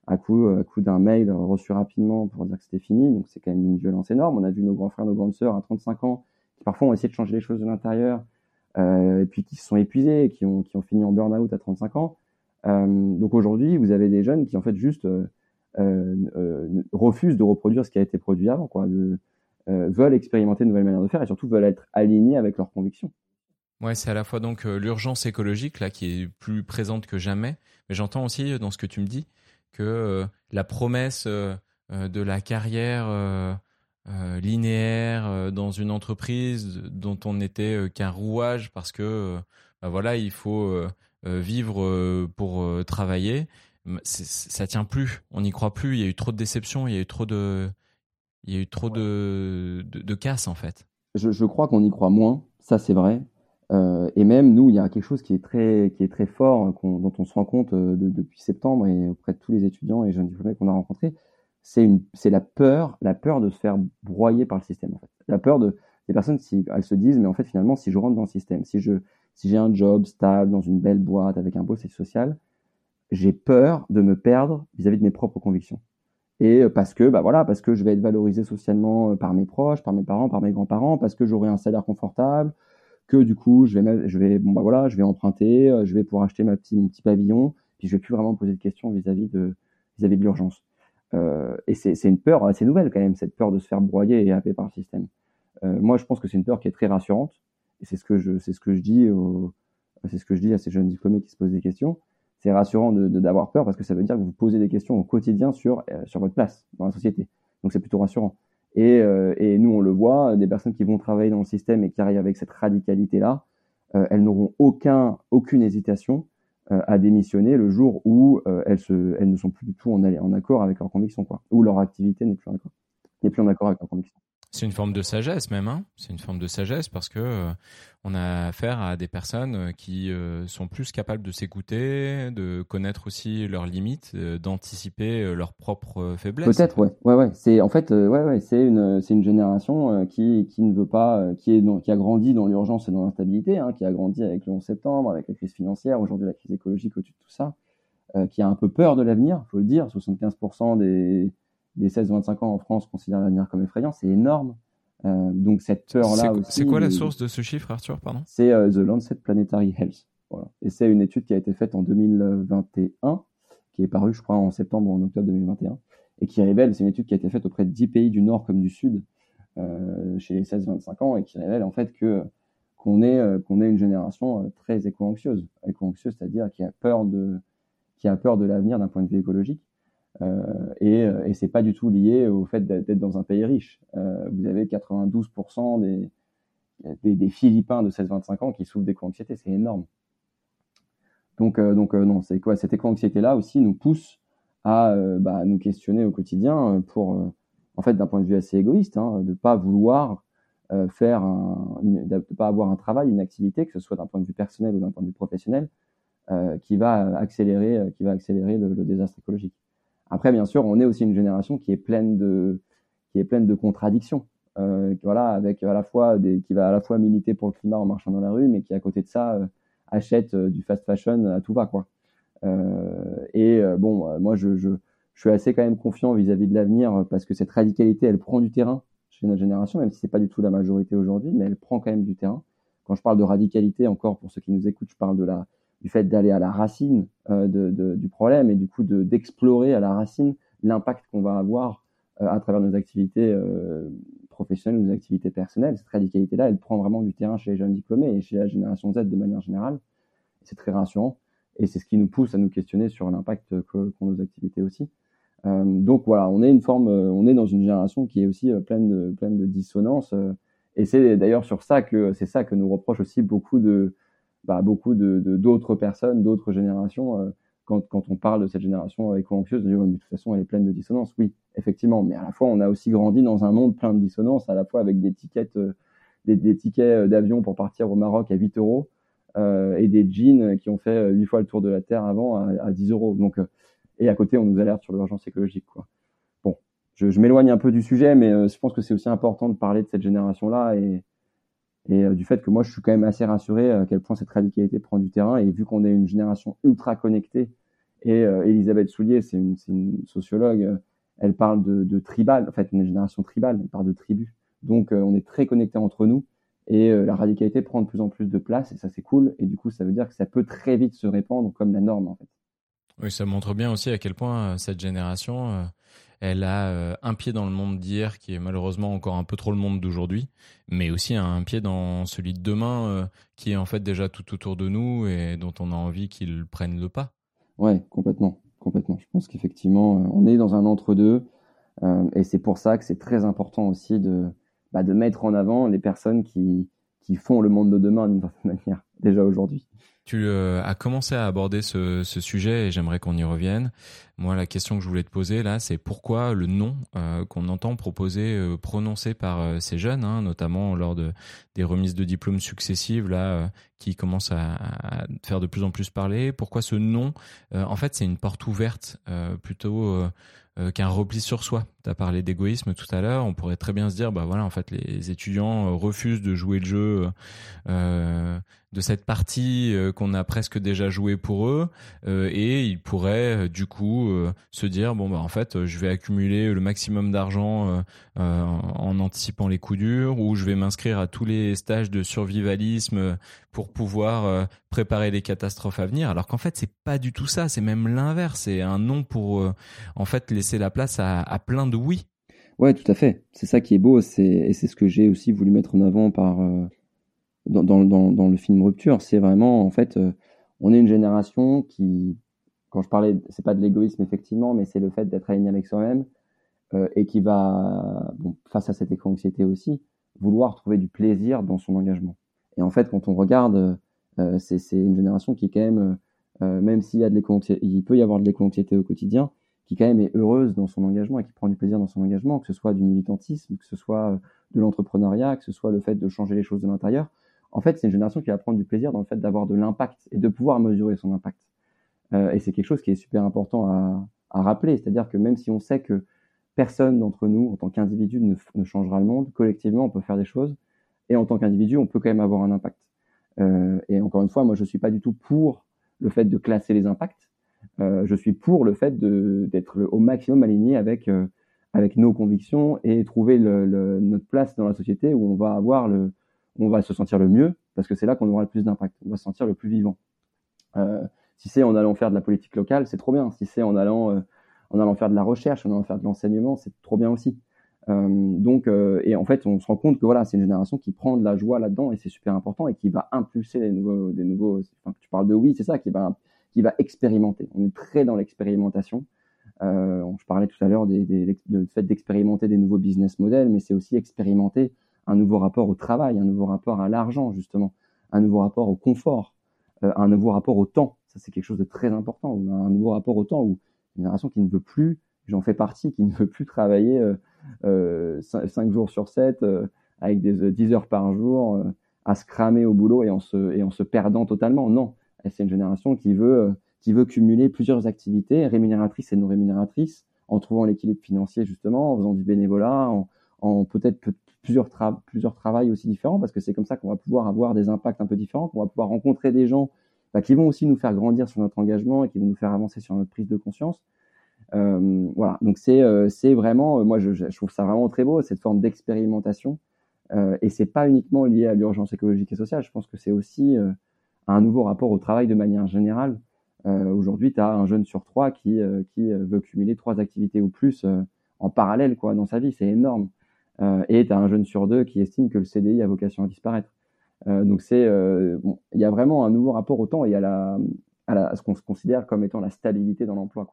à coup, d'un mail reçu rapidement pour dire que c'était fini. Donc c'est quand même une violence énorme. On a vu nos grands frères, nos grandes sœurs à 35 ans qui parfois ont essayé de changer les choses de l'intérieur euh, et puis qui se sont épuisés qui ont, qui ont fini en burn-out à 35 ans. Euh, donc aujourd'hui, vous avez des jeunes qui en fait juste euh, refusent de reproduire ce qui a été produit avant, quoi, veulent expérimenter de nouvelles manières de faire et surtout veulent être alignés avec leurs convictions. Ouais, c'est à la fois donc l'urgence écologique là qui est plus présente que jamais, mais j'entends aussi dans ce que tu me dis que euh, la promesse euh, euh, de la carrière linéaire dans une entreprise dont on n'était qu'un rouage parce que bah voilà il faut vivre pour travailler. Ça tient plus. On n'y croit plus. Il y a eu trop de déceptions. Il y a eu trop de il y a eu trop de, de, de casse en fait. Je, je crois qu'on y croit moins. Ça c'est vrai euh, et même nous, il y a quelque chose qui est très, qui est très fort, dont on se rend compte euh, de, depuis septembre et auprès de tous les étudiants et jeunes diplômés qu'on a rencontrés, c'est une, c'est la peur, la peur de se faire broyer par le système. La peur de des personnes, si elles se disent, mais en fait finalement, si je rentre dans le système, si je, si j'ai un job stable dans une belle boîte avec un beau social, j'ai peur de me perdre vis-à-vis de mes propres convictions. Et euh, parce que, bah voilà, parce que je vais être valorisé socialement par mes proches, par mes parents, par mes grands-parents, parce que j'aurai un salaire confortable, que du coup, je vais, je vais, bon bah voilà, je vais emprunter, euh, je vais pouvoir acheter ma petit, mon petit pavillon, puis je vais plus vraiment me poser de questions vis-à-vis de, vis-à-vis de l'urgence. et c'est une peur assez nouvelle quand même, cette peur de se faire broyer et happer par le système. moi, je pense que c'est une peur qui est très rassurante, et c'est ce que je, c'est ce que je dis, c'est ce que je dis à ces jeunes diplômés qui se posent des questions. C'est rassurant de d'avoir peur parce que ça veut dire que vous posez des questions au quotidien sur sur votre place dans la société. Donc c'est plutôt rassurant. Et, euh, et, nous, on le voit, des personnes qui vont travailler dans le système et qui arrivent avec cette radicalité-là, euh, elles n'auront aucun, aucune hésitation euh, à démissionner le jour où elles, se, elles ne sont plus du tout en, en accord avec leurs convictions, quoi, où leur activité n'est plus, plus en accord avec leurs convictions. C'est une forme de sagesse même, hein c'est une forme de sagesse parce que euh, on a affaire à des personnes euh, qui euh, sont plus capables de s'écouter, de connaître aussi leurs limites, d'anticiper leurs propres faiblesses. Peut-être, ouais, ouais, ouais. C'est en fait, ouais, ouais, c'est une, c'est une génération qui qui ne veut pas, qui est qui a grandi dans l'urgence et dans l'instabilité, hein, qui a grandi avec le 11 septembre, avec la crise financière, aujourd'hui la crise écologique au-dessus de tout ça, qui a un peu peur de l'avenir, faut le dire. 75% des des 16-25 ans en France considèrent l'avenir comme effrayant, c'est énorme. Euh, donc cette peur-là aussi. C'est quoi la source de ce chiffre, Arthur Pardon? C'est euh, The Lancet Planetary Health. Voilà. Et c'est une étude qui a été faite en 2021, qui est parue, je crois, en septembre ou en octobre 2021, et qui révèle, c'est une étude qui a été faite auprès de 10 pays du Nord comme du Sud, euh, chez les 16-25 ans, et qui révèle en fait que qu'on est qu'on est une génération très éco-anxieuse, éco-anxieuse, c'est-à-dire qui a peur de qui a peur de l'avenir d'un point de vue écologique et, euh, et c'est pas du tout lié au fait d'être dans un pays riche. Euh, vous avez 92% des, des, Philippins de 16-25 ans qui souffrent d'éco-anxiété, c'est énorme. Donc, non, Cette éco-anxiété-là aussi nous pousse à bah, nous questionner au quotidien pour, en fait, d'un point de vue assez égoïste, hein, de pas vouloir faire, un, de pas avoir un travail, une activité, que ce soit d'un point de vue personnel ou d'un point de vue professionnel, qui va accélérer le désastre écologique. Après, bien sûr, on est aussi une génération qui est pleine de, qui est pleine de contradictions. Euh, voilà, avec à la fois qui va à la fois militer pour le climat en marchant dans la rue, mais qui à côté de ça euh, achète euh, du fast fashion à tout va quoi. Et bon, moi je, suis assez quand même confiant vis-à-vis de l'avenir parce que cette radicalité, elle prend du terrain chez notre génération, même si c'est pas du tout la majorité aujourd'hui, mais elle prend quand même du terrain. Quand je parle de radicalité, encore pour ceux qui nous écoutent, je parle de la du fait d'aller à la racine euh, de, du problème et du coup de d'explorer à la racine l'impact qu'on va avoir euh, à travers nos activités euh, professionnelles, nos activités personnelles. Cette radicalité-là, elle prend vraiment du terrain chez les jeunes diplômés et chez la génération Z de manière générale. C'est très rassurant et c'est ce qui nous pousse à nous questionner sur l'impact qu'ont nos activités aussi. Donc voilà, on est une forme, on est dans une génération qui est aussi pleine de pleine de dissonance. et c'est d'ailleurs sur ça que c'est ça que nous reproche aussi beaucoup de bah, beaucoup de d'autres personnes, d'autres générations. Euh, quand, quand, on parle de cette génération éco-anxieuse, de toute façon, elle est pleine de dissonance. Oui, effectivement. Mais à la fois, on a aussi grandi dans un monde plein de dissonance, à la fois avec des tickets, euh, des, des, tickets euh, d'avion pour partir au Maroc à 8 euros euh, et des jeans qui ont fait 8 fois le tour de la Terre avant à, à 10 euros. Donc, et à côté, on nous alerte sur l'urgence écologique. Quoi. Bon, je, je m'éloigne un peu du sujet, mais je pense que c'est aussi important de parler de cette génération-là et, et euh, du fait que moi je suis quand même assez rassuré à quel point cette radicalité prend du terrain. Et vu qu'on est une génération ultra connectée et euh, Elisabeth Soulier c'est une, sociologue euh, elle parle de, de, tribal en fait une génération tribale elle parle de tribu donc on est très connectés entre nous. Et la radicalité prend de plus en plus de place et ça c'est cool. Et du coup ça veut dire que ça peut très vite se répandre comme la norme en fait. Oui ça montre bien aussi à quel point cette génération elle a euh, un pied dans le monde d'hier, qui est malheureusement encore un peu trop le monde d'aujourd'hui, mais aussi un pied dans celui de demain, euh, qui est en fait déjà tout autour de nous et dont on a envie qu'il prenne le pas. Ouais, complètement, complètement. Je pense qu'effectivement, euh, on est dans un entre-deux, et c'est pour ça que c'est très important aussi de, bah, de mettre en avant les personnes qui, qui font le monde de demain d'une [LAUGHS] certaine manière, déjà aujourd'hui. Tu euh, as commencé à aborder ce, sujet et j'aimerais qu'on y revienne. Moi, la question que je voulais te poser là, c'est pourquoi le nom euh, qu'on entend proposer, euh, prononcé par ces jeunes, hein, notamment lors de des remises de diplômes successives là, qui commencent à, faire de plus en plus parler. Pourquoi ce nom? En fait, c'est une porte ouverte plutôt qu'un repli sur soi. Tu as parlé d'égoïsme tout à l'heure. On pourrait très bien se dire, bah voilà, en fait, les étudiants refusent de jouer le jeu de cette partie euh, qu'on a presque déjà joué pour eux. Euh, et ils pourraient euh, du coup se dire bon bah en fait je vais accumuler le maximum d'argent en anticipant les coups durs ou je vais m'inscrire à tous les stages de survivalisme pour pouvoir préparer les catastrophes à venir. Alors qu'en fait c'est pas du tout ça. C'est même l'inverse. C'est un non pour en fait laisser la place à, à plein de oui Ouais, tout à fait. C'est ça qui est beau, c'est et c'est ce que j'ai aussi voulu mettre en avant par dans, dans, dans, le film Rupture, c'est vraiment, en fait, euh, on est une génération qui, quand je parlais, c'est pas de l'égoïsme effectivement, mais c'est le fait d'être aligné avec soi-même euh, et qui va, face à cette éco-anxiété aussi, vouloir trouver du plaisir dans son engagement. Et en fait, quand on regarde, euh, c'est une génération qui quand même, euh, même s'il y a de l'éco-anxiété, il peut y avoir de l'éco-anxiété au quotidien, qui quand même est heureuse dans son engagement et qui prend du plaisir dans son engagement, que ce soit du militantisme, que ce soit de l'entrepreneuriat, que ce soit le fait de changer les choses de l'intérieur en fait, c'est une génération qui va prendre du plaisir dans le fait d'avoir de l'impact et de pouvoir mesurer son impact. Euh, et c'est quelque chose qui est super important à, rappeler. C'est-à-dire que même si on sait que personne d'entre nous, en tant qu'individu, ne, ne, changera le monde, collectivement, on peut faire des choses. Et en tant qu'individu, on peut quand même avoir un impact. Euh, et encore une fois, moi, je suis pas du tout pour le fait de classer les impacts. Euh, je suis pour le fait d'être au maximum aligné avec euh, avec nos convictions et trouver notre place dans la société où on va avoir le, on va se sentir le mieux parce que c'est là qu'on aura le plus d'impact. On va se sentir le plus vivant. Euh, si c'est en allant faire de la politique locale, c'est trop bien. Si c'est en allant en allant faire de la recherche, en allant faire de l'enseignement, c'est trop bien aussi. Donc, et en fait, on se rend compte que voilà, c'est une génération qui prend de la joie là-dedans et c'est super important et qui va impulser des nouveaux, des nouveaux. Tu parles de oui, c'est ça, qui va, qui va expérimenter. On est très dans l'expérimentation. Euh, je parlais tout à l'heure des, des, du fait d'expérimenter des nouveaux business models, mais c'est aussi expérimenter un nouveau rapport au travail, un nouveau rapport à l'argent, justement, un nouveau rapport au confort, euh, un nouveau rapport au temps. Ça, c'est quelque chose de très important. Un nouveau rapport au temps où une génération qui ne veut plus, j'en fais partie, qui ne veut plus travailler euh, euh, 5 jours sur 7 euh, avec des 10 heures par jour à se cramer au boulot et en se, et en se perdant totalement. Non, c'est une génération qui veut, qui veut cumuler plusieurs activités rémunératrices et non rémunératrices en trouvant l'équilibre financier justement, en faisant du bénévolat, en, peut-être plusieurs, tra plusieurs travails aussi différents, parce que c'est comme ça qu'on va pouvoir avoir des impacts un peu différents, qu'on va pouvoir rencontrer des gens bah, qui vont aussi nous faire grandir sur notre engagement et qui vont nous faire avancer sur notre prise de conscience. Euh, voilà, donc c'est euh, vraiment, euh, moi je, je, trouve ça vraiment très beau cette forme d'expérimentation, euh, et c'est pas uniquement lié à l'urgence écologique et sociale. Je pense que c'est aussi euh, un nouveau rapport au travail de manière générale. Euh, Aujourd'hui, tu as un jeune sur trois qui qui veut cumuler trois activités ou plus en parallèle quoi dans sa vie, c'est énorme. Euh, et tu as un jeune sur deux qui estime que le CDI a vocation à disparaître. Euh, donc c'est, euh, il y a vraiment un nouveau rapport au temps et à, à, ce qu'on se considère comme étant la stabilité dans l'emploi.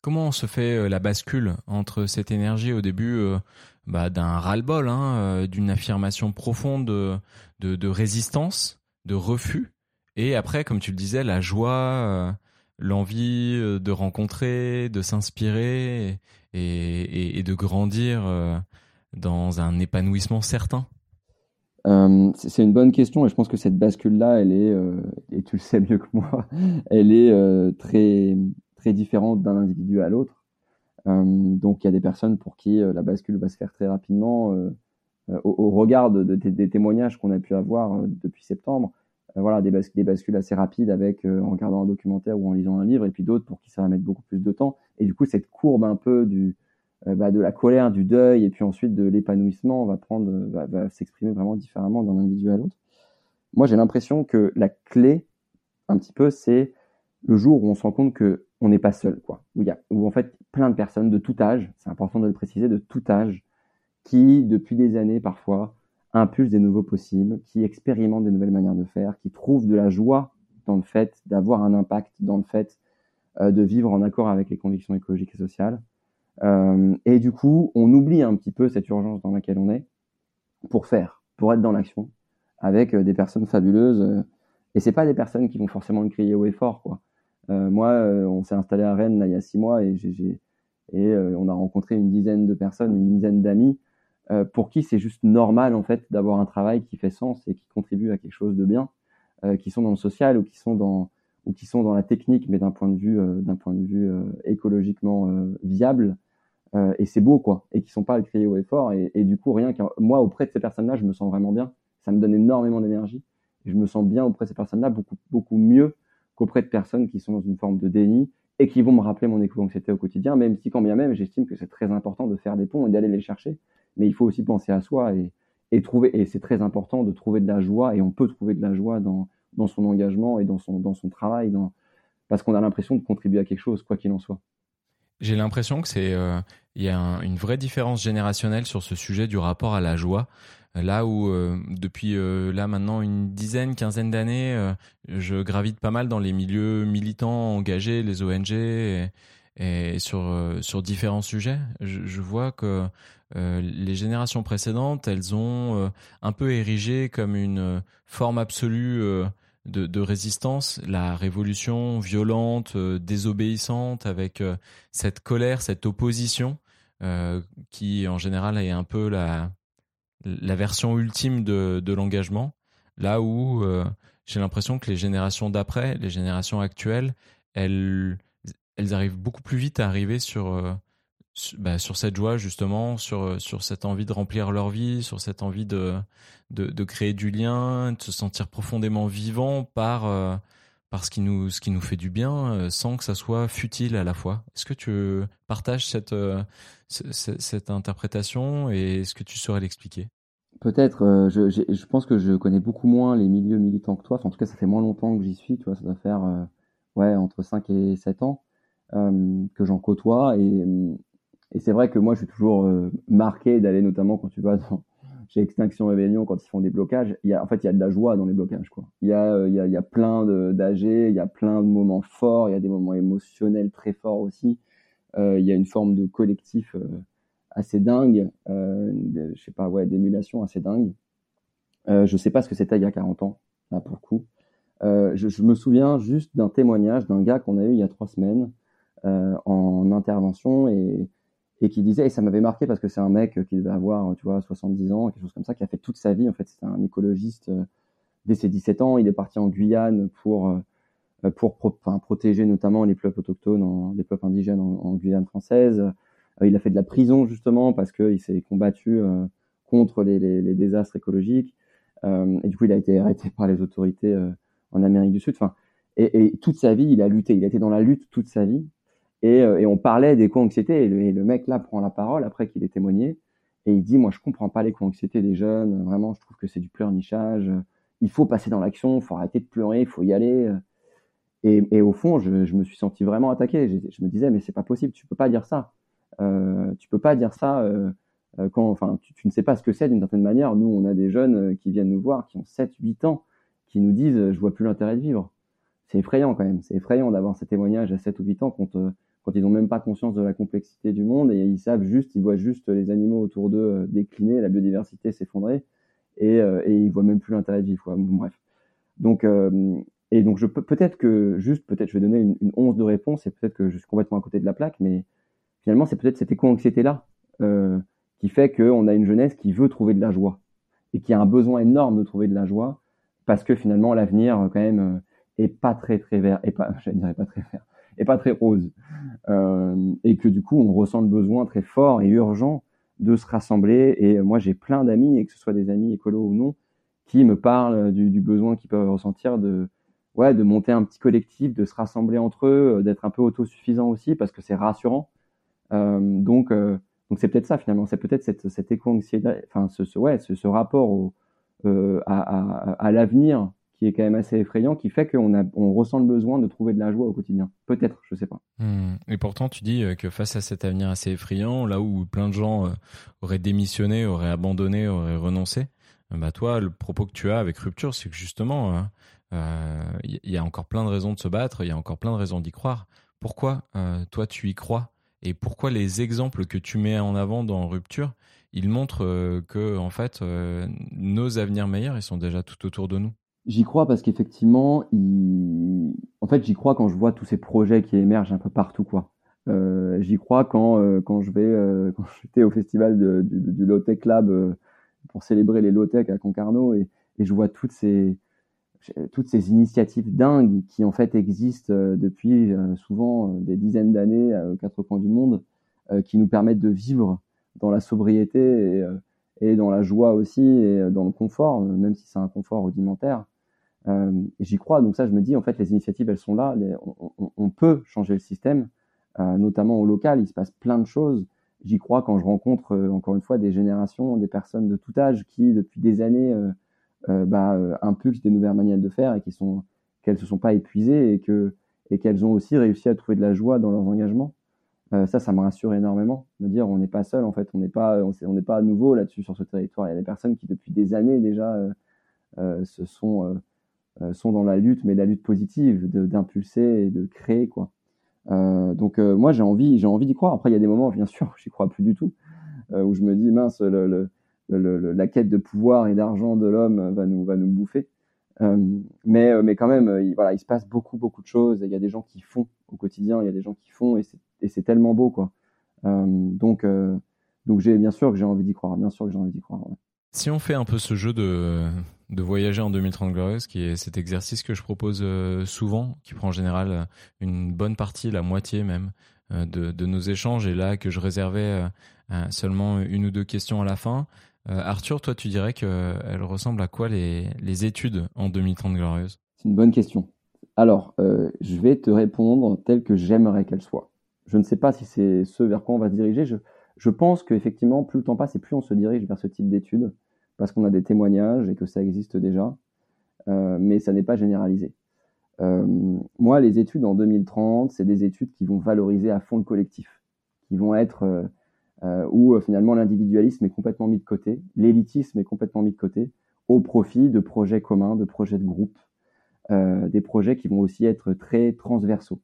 Comment se fait la bascule entre cette énergie au début bah, d'un ras-le-bol, hein, d'une affirmation profonde de, de, de, résistance, de refus, et après, comme tu le disais, la joie, l'envie de rencontrer, de s'inspirer et, de grandir dans un épanouissement certain euh, c'est une bonne question et je pense que cette bascule-là, elle est, euh, et tu le sais mieux que moi, [LAUGHS] elle est euh, très, très différente d'un individu à l'autre. Euh, donc il y a des personnes pour qui euh, la bascule va se faire très rapidement euh, au, au, regard de, de, des témoignages qu'on a pu avoir depuis septembre. voilà, des, bas des, bascules assez rapides avec en regardant un documentaire ou en lisant un livre, et puis d'autres pour qui ça va mettre beaucoup plus de temps. Et du coup, cette courbe un peu du, euh, bah, de la colère, du deuil et puis ensuite de l'épanouissement va prendre, va, va s'exprimer vraiment différemment d'un individu à l'autre. Moi, j'ai l'impression que la clé, un petit peu, c'est le jour où on se rend compte que on n'est pas seul, quoi. Où y a, où en fait, plein de personnes de tout âge, c'est important de le préciser, de tout âge, qui, depuis des années parfois, impulsent des nouveaux possibles, qui expérimentent des nouvelles manières de faire, qui trouvent de la joie dans le fait d'avoir un impact, dans le fait euh, de vivre en accord avec les convictions écologiques et sociales. Euh, et du coup, on oublie un petit peu cette urgence dans laquelle on est pour faire, pour être dans l'action, avec euh, des personnes fabuleuses. Et c'est pas des personnes qui vont forcément le crier haut et fort, quoi. Moi, on s'est installé à Rennes il y a six mois et on a rencontré une dizaine de personnes, une dizaine d'amis, pour qui c'est juste normal en fait d'avoir un travail qui fait sens et qui contribue à quelque chose de bien, qui sont dans le social ou qui sont dans ou qui sont dans la technique, mais d'un point de vue d'un point de vue écologiquement viable et c'est beau quoi, et qui sont pas le crier haut et. Et, du coup, rien que moi auprès de ces personnes-là, je me sens vraiment bien. Ça me donne énormément d'énergie. Je me sens bien auprès de ces personnes-là, beaucoup beaucoup mieux qu'auprès de personnes qui sont dans une forme de déni et qui vont me rappeler mon éco-anxiété au quotidien, même si quand bien même j'estime que c'est très important de faire des ponts et d'aller les chercher. Mais il faut aussi penser à soi et, trouver, et c'est très important de trouver de la joie, et on peut trouver de la joie dans, son engagement et dans son, travail, parce qu'on a l'impression de contribuer à quelque chose, quoi qu'il en soit. J'ai l'impression que c'est euh, il y a une vraie différence générationnelle sur ce sujet du rapport à la joie. Là où euh, depuis euh, là maintenant une dizaine, quinzaine d'années, je gravite pas mal dans les milieux militants engagés, les ONG et, sur sur différents sujets. Je, je vois que les générations précédentes, elles ont un peu érigé comme une forme absolue de, résistance, la révolution violente, euh, désobéissante, avec euh, cette colère, cette opposition, euh, qui en général est un peu la, la version ultime de, de l'engagement, là où j'ai l'impression que les générations d'après, les générations actuelles, elles, elles arrivent beaucoup plus vite à arriver sur bah, sur cette joie justement, sur sur cette envie de remplir leur vie, sur cette envie de de, créer du lien, de se sentir profondément vivant par euh, par ce qui nous ce qui nous fait du bien, euh, sans que ça soit futile à la fois. Est-ce que tu partages cette euh, cette interprétation et est-ce que tu saurais l'expliquer? Peut-être. je, je pense que je connais beaucoup moins les milieux militants que toi. En tout cas, ça fait moins longtemps que j'y suis. Tu vois, ça doit faire ouais entre 5 et 7 ans que j'en côtoie et et c'est vrai que moi, je suis toujours euh, marqué d'aller, notamment quand tu vas dans, [LAUGHS] chez Extinction Rebellion, quand ils font des blocages. Il y a, en fait, il y a de la joie dans les blocages. Quoi. Il, y a, euh, il, y a, il y a plein d'AG, il y a plein de moments forts, il y a des moments émotionnels très forts aussi. Euh, il y a une forme de collectif assez dingue, de, je sais pas, ouais, d'émulation assez dingue. Je sais pas ce que c'était il y a 40 ans, là pour le coup. Je, je, me souviens juste d'un témoignage d'un gars qu'on a eu il y a trois semaines en intervention et et qui disait, et ça m'avait marqué parce que c'est un mec qui devait avoir, tu vois, 70 ans, quelque chose comme ça, qui a fait toute sa vie, en fait, c'est un écologiste euh, dès ses 17 ans, il est parti en Guyane pour, euh, pour enfin, protéger notamment les peuples autochtones, les peuples indigènes en, Guyane française. Euh, il a fait de la prison, justement, parce qu'il s'est combattu contre les, désastres écologiques. et du coup, il a été arrêté par les autorités en Amérique du Sud. Enfin, et, et toute sa vie, il a lutté. Il a été dans la lutte toute sa vie. Et, euh, et on parlait d'éco-anxiété. Et, et, le mec là prend la parole après qu'il ait témoigné. Et il dit, moi, je comprends pas l'éco-anxiété des jeunes. Vraiment, je trouve que c'est du pleurnichage. Il faut passer dans l'action. Il faut arrêter de pleurer. Il faut y aller. Et, et au fond, je, me suis senti vraiment attaqué. Je, me disais, mais c'est pas possible. Tu peux pas dire ça. Euh, tu peux pas dire ça euh, euh quand, enfin, tu, ne sais pas ce que c'est d'une certaine manière. Nous, on a des jeunes euh, qui viennent nous voir, qui ont 7, 8 ans, qui nous disent, je vois plus l'intérêt de vivre. C'est effrayant quand même. C'est effrayant d'avoir ces témoignages à 7 ou 8 ans quand ils n'ont même pas conscience de la complexité du monde et ils savent juste, ils voient juste les animaux autour d'eux euh, décliner, la biodiversité s'effondrer et, euh, et ils voient même plus l'intérêt de vivre. Bref. Donc, euh, et donc je peux peut-être que juste, peut-être je vais donner une, une, once de réponse et peut-être que je suis complètement à côté de la plaque, mais finalement c'est peut-être cette éco-anxiété là euh, qui fait qu'on a une jeunesse qui veut trouver de la joie et qui a un besoin énorme de trouver de la joie parce que finalement l'avenir quand même est pas très très vert et pas, [LAUGHS] je dirais pas très vert et pas très rose. Euh, et que du coup, on ressent le besoin très fort et urgent de se rassembler. Et moi, j'ai plein d'amis, et que ce soit des amis écolos ou non, qui me parlent du, besoin qu'ils peuvent ressentir de, ouais, de monter un petit collectif, de se rassembler entre eux, d'être un peu autosuffisant aussi, parce que c'est rassurant. Euh, donc, euh, donc c'est peut-être ça finalement, c'est peut-être cette, cette éco-anxiété, enfin, ce, ce, ouais, ce, rapport au, euh, à l'avenir qui est quand même assez effrayant, qui fait qu'on a, on ressent le besoin de trouver de la joie au quotidien. Peut-être, je sais pas. Hmm. Et pourtant, tu dis euh, que face à cet avenir assez effrayant, là où plein de gens euh, auraient démissionné, auraient abandonné, auraient renoncé, euh, bah toi, le propos que tu as avec Rupture, c'est que justement, il euh, y, a encore plein de raisons de se battre, il y a encore plein de raisons d'y croire. Pourquoi toi tu y crois? Et pourquoi les exemples que tu mets en avant dans Rupture, ils montrent que en fait nos avenirs meilleurs, ils sont déjà tout autour de nous? J'y crois parce qu'effectivement, en fait, j'y crois quand je vois tous ces projets qui émergent un peu partout, quoi. Euh, j'y crois quand, euh, quand je vais, euh, [LAUGHS] quand j'étais au festival de, du, du Low Tech Lab pour célébrer les Low Tech à Concarneau et, je vois toutes ces, toutes ces initiatives dingues qui en fait existent depuis souvent des dizaines d'années aux quatre coins du monde qui nous permettent de vivre dans la sobriété et, dans la joie aussi et dans le confort, même si c'est un confort rudimentaire. Euh, J'y crois, donc ça, je me dis, en fait, les initiatives, elles sont là. on, peut changer le système, euh, notamment au local. Il se passe plein de choses. J'y crois quand je rencontre, euh, encore une fois, des générations, des personnes de tout âge qui, depuis des années, bah, impulsent des nouvelles manières de faire et qui sont qu'elles se sont pas épuisées et que et qu'elles ont aussi réussi à trouver de la joie dans leurs engagements. Ça, ça me rassure énormément. Me dire, on n'est pas seul, en fait, on n'est pas, on n'est pas à nouveau là-dessus sur ce territoire. Il y a des personnes qui, depuis des années déjà, se sont sont dans la lutte, mais la lutte positive, d'impulser et de créer, quoi. Euh, donc euh, moi j'ai envie, j'ai envie d'y croire. Après il y a des moments, bien sûr, j'y crois plus du tout, où je me dis mince, le, le, la quête de pouvoir et d'argent de l'homme va nous va nous bouffer. mais mais quand même, il, voilà, il se passe beaucoup beaucoup de choses. Il y a des gens qui font au quotidien, il y a des gens qui font et c'est tellement beau quoi. donc donc j'ai bien sûr que j'ai envie d'y croire, bien sûr que j'ai envie. Si on fait un peu ce jeu de, de voyager en 2030 glorieuse, qui est cet exercice que je propose euh, souvent, qui prend en général euh, une bonne partie, la moitié même, euh, de, nos échanges, et là que je réservais seulement une ou deux questions à la fin. Arthur, toi, tu dirais qu'elle ressemble à quoi les, études en 2030 glorieuse C'est une bonne question. Alors, je vais te répondre tel que j'aimerais qu'elle soit. Je ne sais pas si c'est ce vers quoi on va se diriger. Je, je pense qu'effectivement, plus le temps passe et plus on se dirige vers ce type d'études, parce qu'on a des témoignages et que ça existe déjà, euh, mais ça n'est pas généralisé. Euh, moi, les études en 2030, c'est des études qui vont valoriser à fond le collectif, qui vont être euh, où finalement l'individualisme est complètement mis de côté, l'élitisme est complètement mis de côté, au profit de projets communs, de projets de groupe, des projets qui vont aussi être très transversaux.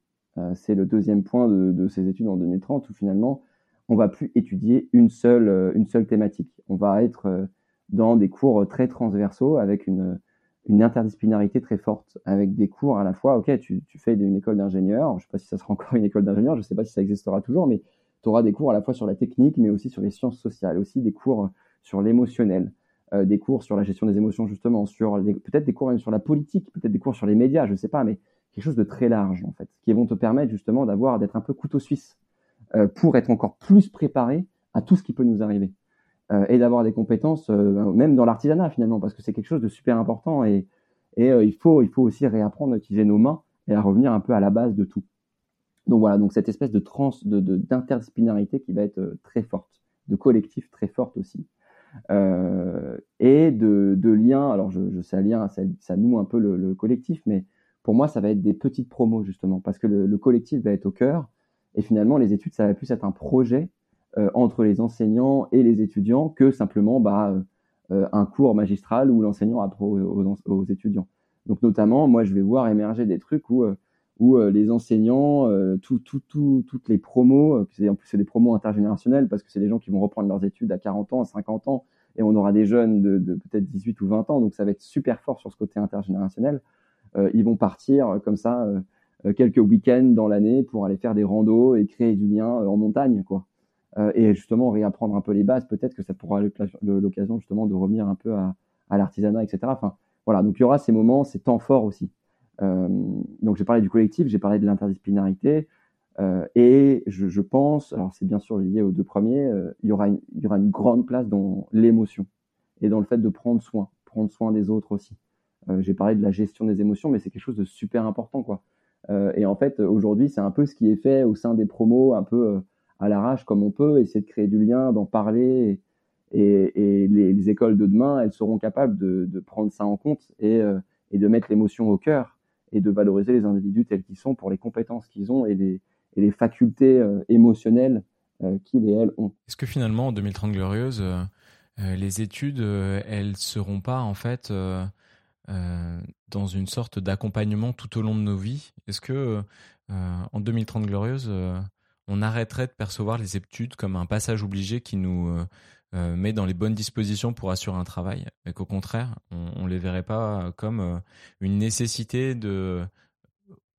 c'est le deuxième point de, de, ces études en 2030, où finalement on va plus étudier une seule, une seule thématique. On va être dans des cours très transversaux avec une, une interdisciplinarité très forte, avec des cours à la fois, ok, tu, fais une école d'ingénieur, je sais pas si ça sera encore une école d'ingénieur, je sais pas si ça existera toujours, mais tu auras des cours à la fois sur la technique, mais aussi sur les sciences sociales, aussi des cours sur l'émotionnel, euh, des cours sur la gestion des émotions justement, sur peut-être des cours même sur la politique, peut-être des cours sur les médias, je sais pas, mais quelque chose de très large en fait, qui vont te permettre justement d'avoir d'être un peu couteau suisse euh, pour être encore plus préparé à tout ce qui peut nous arriver. euh, et d'avoir des compétences euh, même dans l'artisanat finalement parce que c'est quelque chose de super important et, et il faut il faut aussi réapprendre à utiliser nos mains et à revenir un peu à la base de tout. Donc voilà, donc cette espèce de trans, de, d'interdisciplinarité qui va être très forte, de collectif très forte aussi, euh, et de, de liens. Alors je, je sais lien, ça, ça noue un peu le, le, collectif, mais pour moi ça va être des petites promos justement, parce que le, le collectif va être au cœur, et finalement, les études, ça va plus être un projet euh, entre les enseignants et les étudiants que simplement bah, euh, un cours magistral où l'enseignant apprend aux, aux, étudiants. Donc notamment, moi, je vais voir émerger des trucs où, euh, où euh, les enseignants, euh, tout, tout, tout, toutes les promos, en plus c'est des promos intergénérationnels parce que c'est des gens qui vont reprendre leurs études à 40 ans, à 50 ans, et on aura des jeunes de, de peut-être 18 ou 20 ans, donc ça va être super fort sur ce côté intergénérationnel. Euh, ils vont partir comme ça euh, quelques week-ends dans l'année pour aller faire des randos et créer du lien euh, en montagne, quoi. Euh, et justement réapprendre un peu les bases. Peut-être que ça pourra l'occasion justement de revenir un peu à, l'artisanat, etc. Enfin, voilà. Donc il y aura ces moments, ces temps forts aussi. Euh, donc j'ai parlé du collectif, j'ai parlé de l'interdisciplinarité, euh, et je, pense, alors c'est bien sûr lié aux deux premiers, il y aura une, il y aura une grande place dans l'émotion et dans le fait de prendre soin, prendre soin des autres aussi. j'ai parlé de la gestion des émotions, mais c'est quelque chose de super important, quoi. Et en fait, aujourd'hui, c'est un peu ce qui est fait au sein des promos, un peu à l'arrache comme on peut, essayer de créer du lien, d'en parler. Et, les, les, écoles de demain, elles seront capables de, prendre ça en compte et, euh, et de mettre l'émotion au cœur et de valoriser les individus tels qu'ils sont pour les compétences qu'ils ont et les, facultés euh, émotionnelles euh, qu'ils et elles ont. Est-ce que finalement, en 2030 glorieuse, les études, elles seront pas en fait dans une sorte d'accompagnement tout au long de nos vies? Est-ce que en 2030 glorieuse, on arrêterait de percevoir les études comme un passage obligé qui nous met dans les bonnes dispositions pour assurer un travail, et qu'au contraire, on, ne les verrait pas comme une nécessité de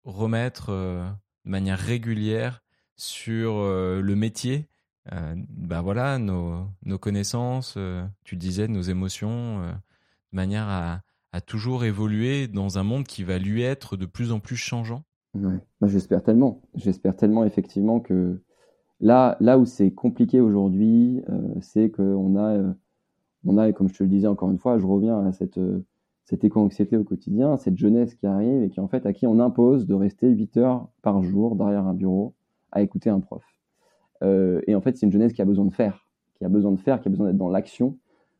remettre de manière régulière sur le métier. Euh, bah nos, connaissances, euh, tu disais, nos émotions, euh, de manière à toujours évoluer dans un monde qui va lui être de plus en plus changeant Ouais, j'espère tellement. J'espère tellement effectivement que là, là où c'est compliqué aujourd'hui, c'est qu'on a, on a, comme je te le disais encore une fois, je reviens à cette cette éco-anxiété au quotidien, cette jeunesse qui arrive et qui en fait à qui on impose de rester 8 heures par jour derrière un bureau à écouter un prof. Euh, et en fait, c'est une jeunesse qui a besoin de faire, qui a besoin de faire, qui a besoin d'être dans l'action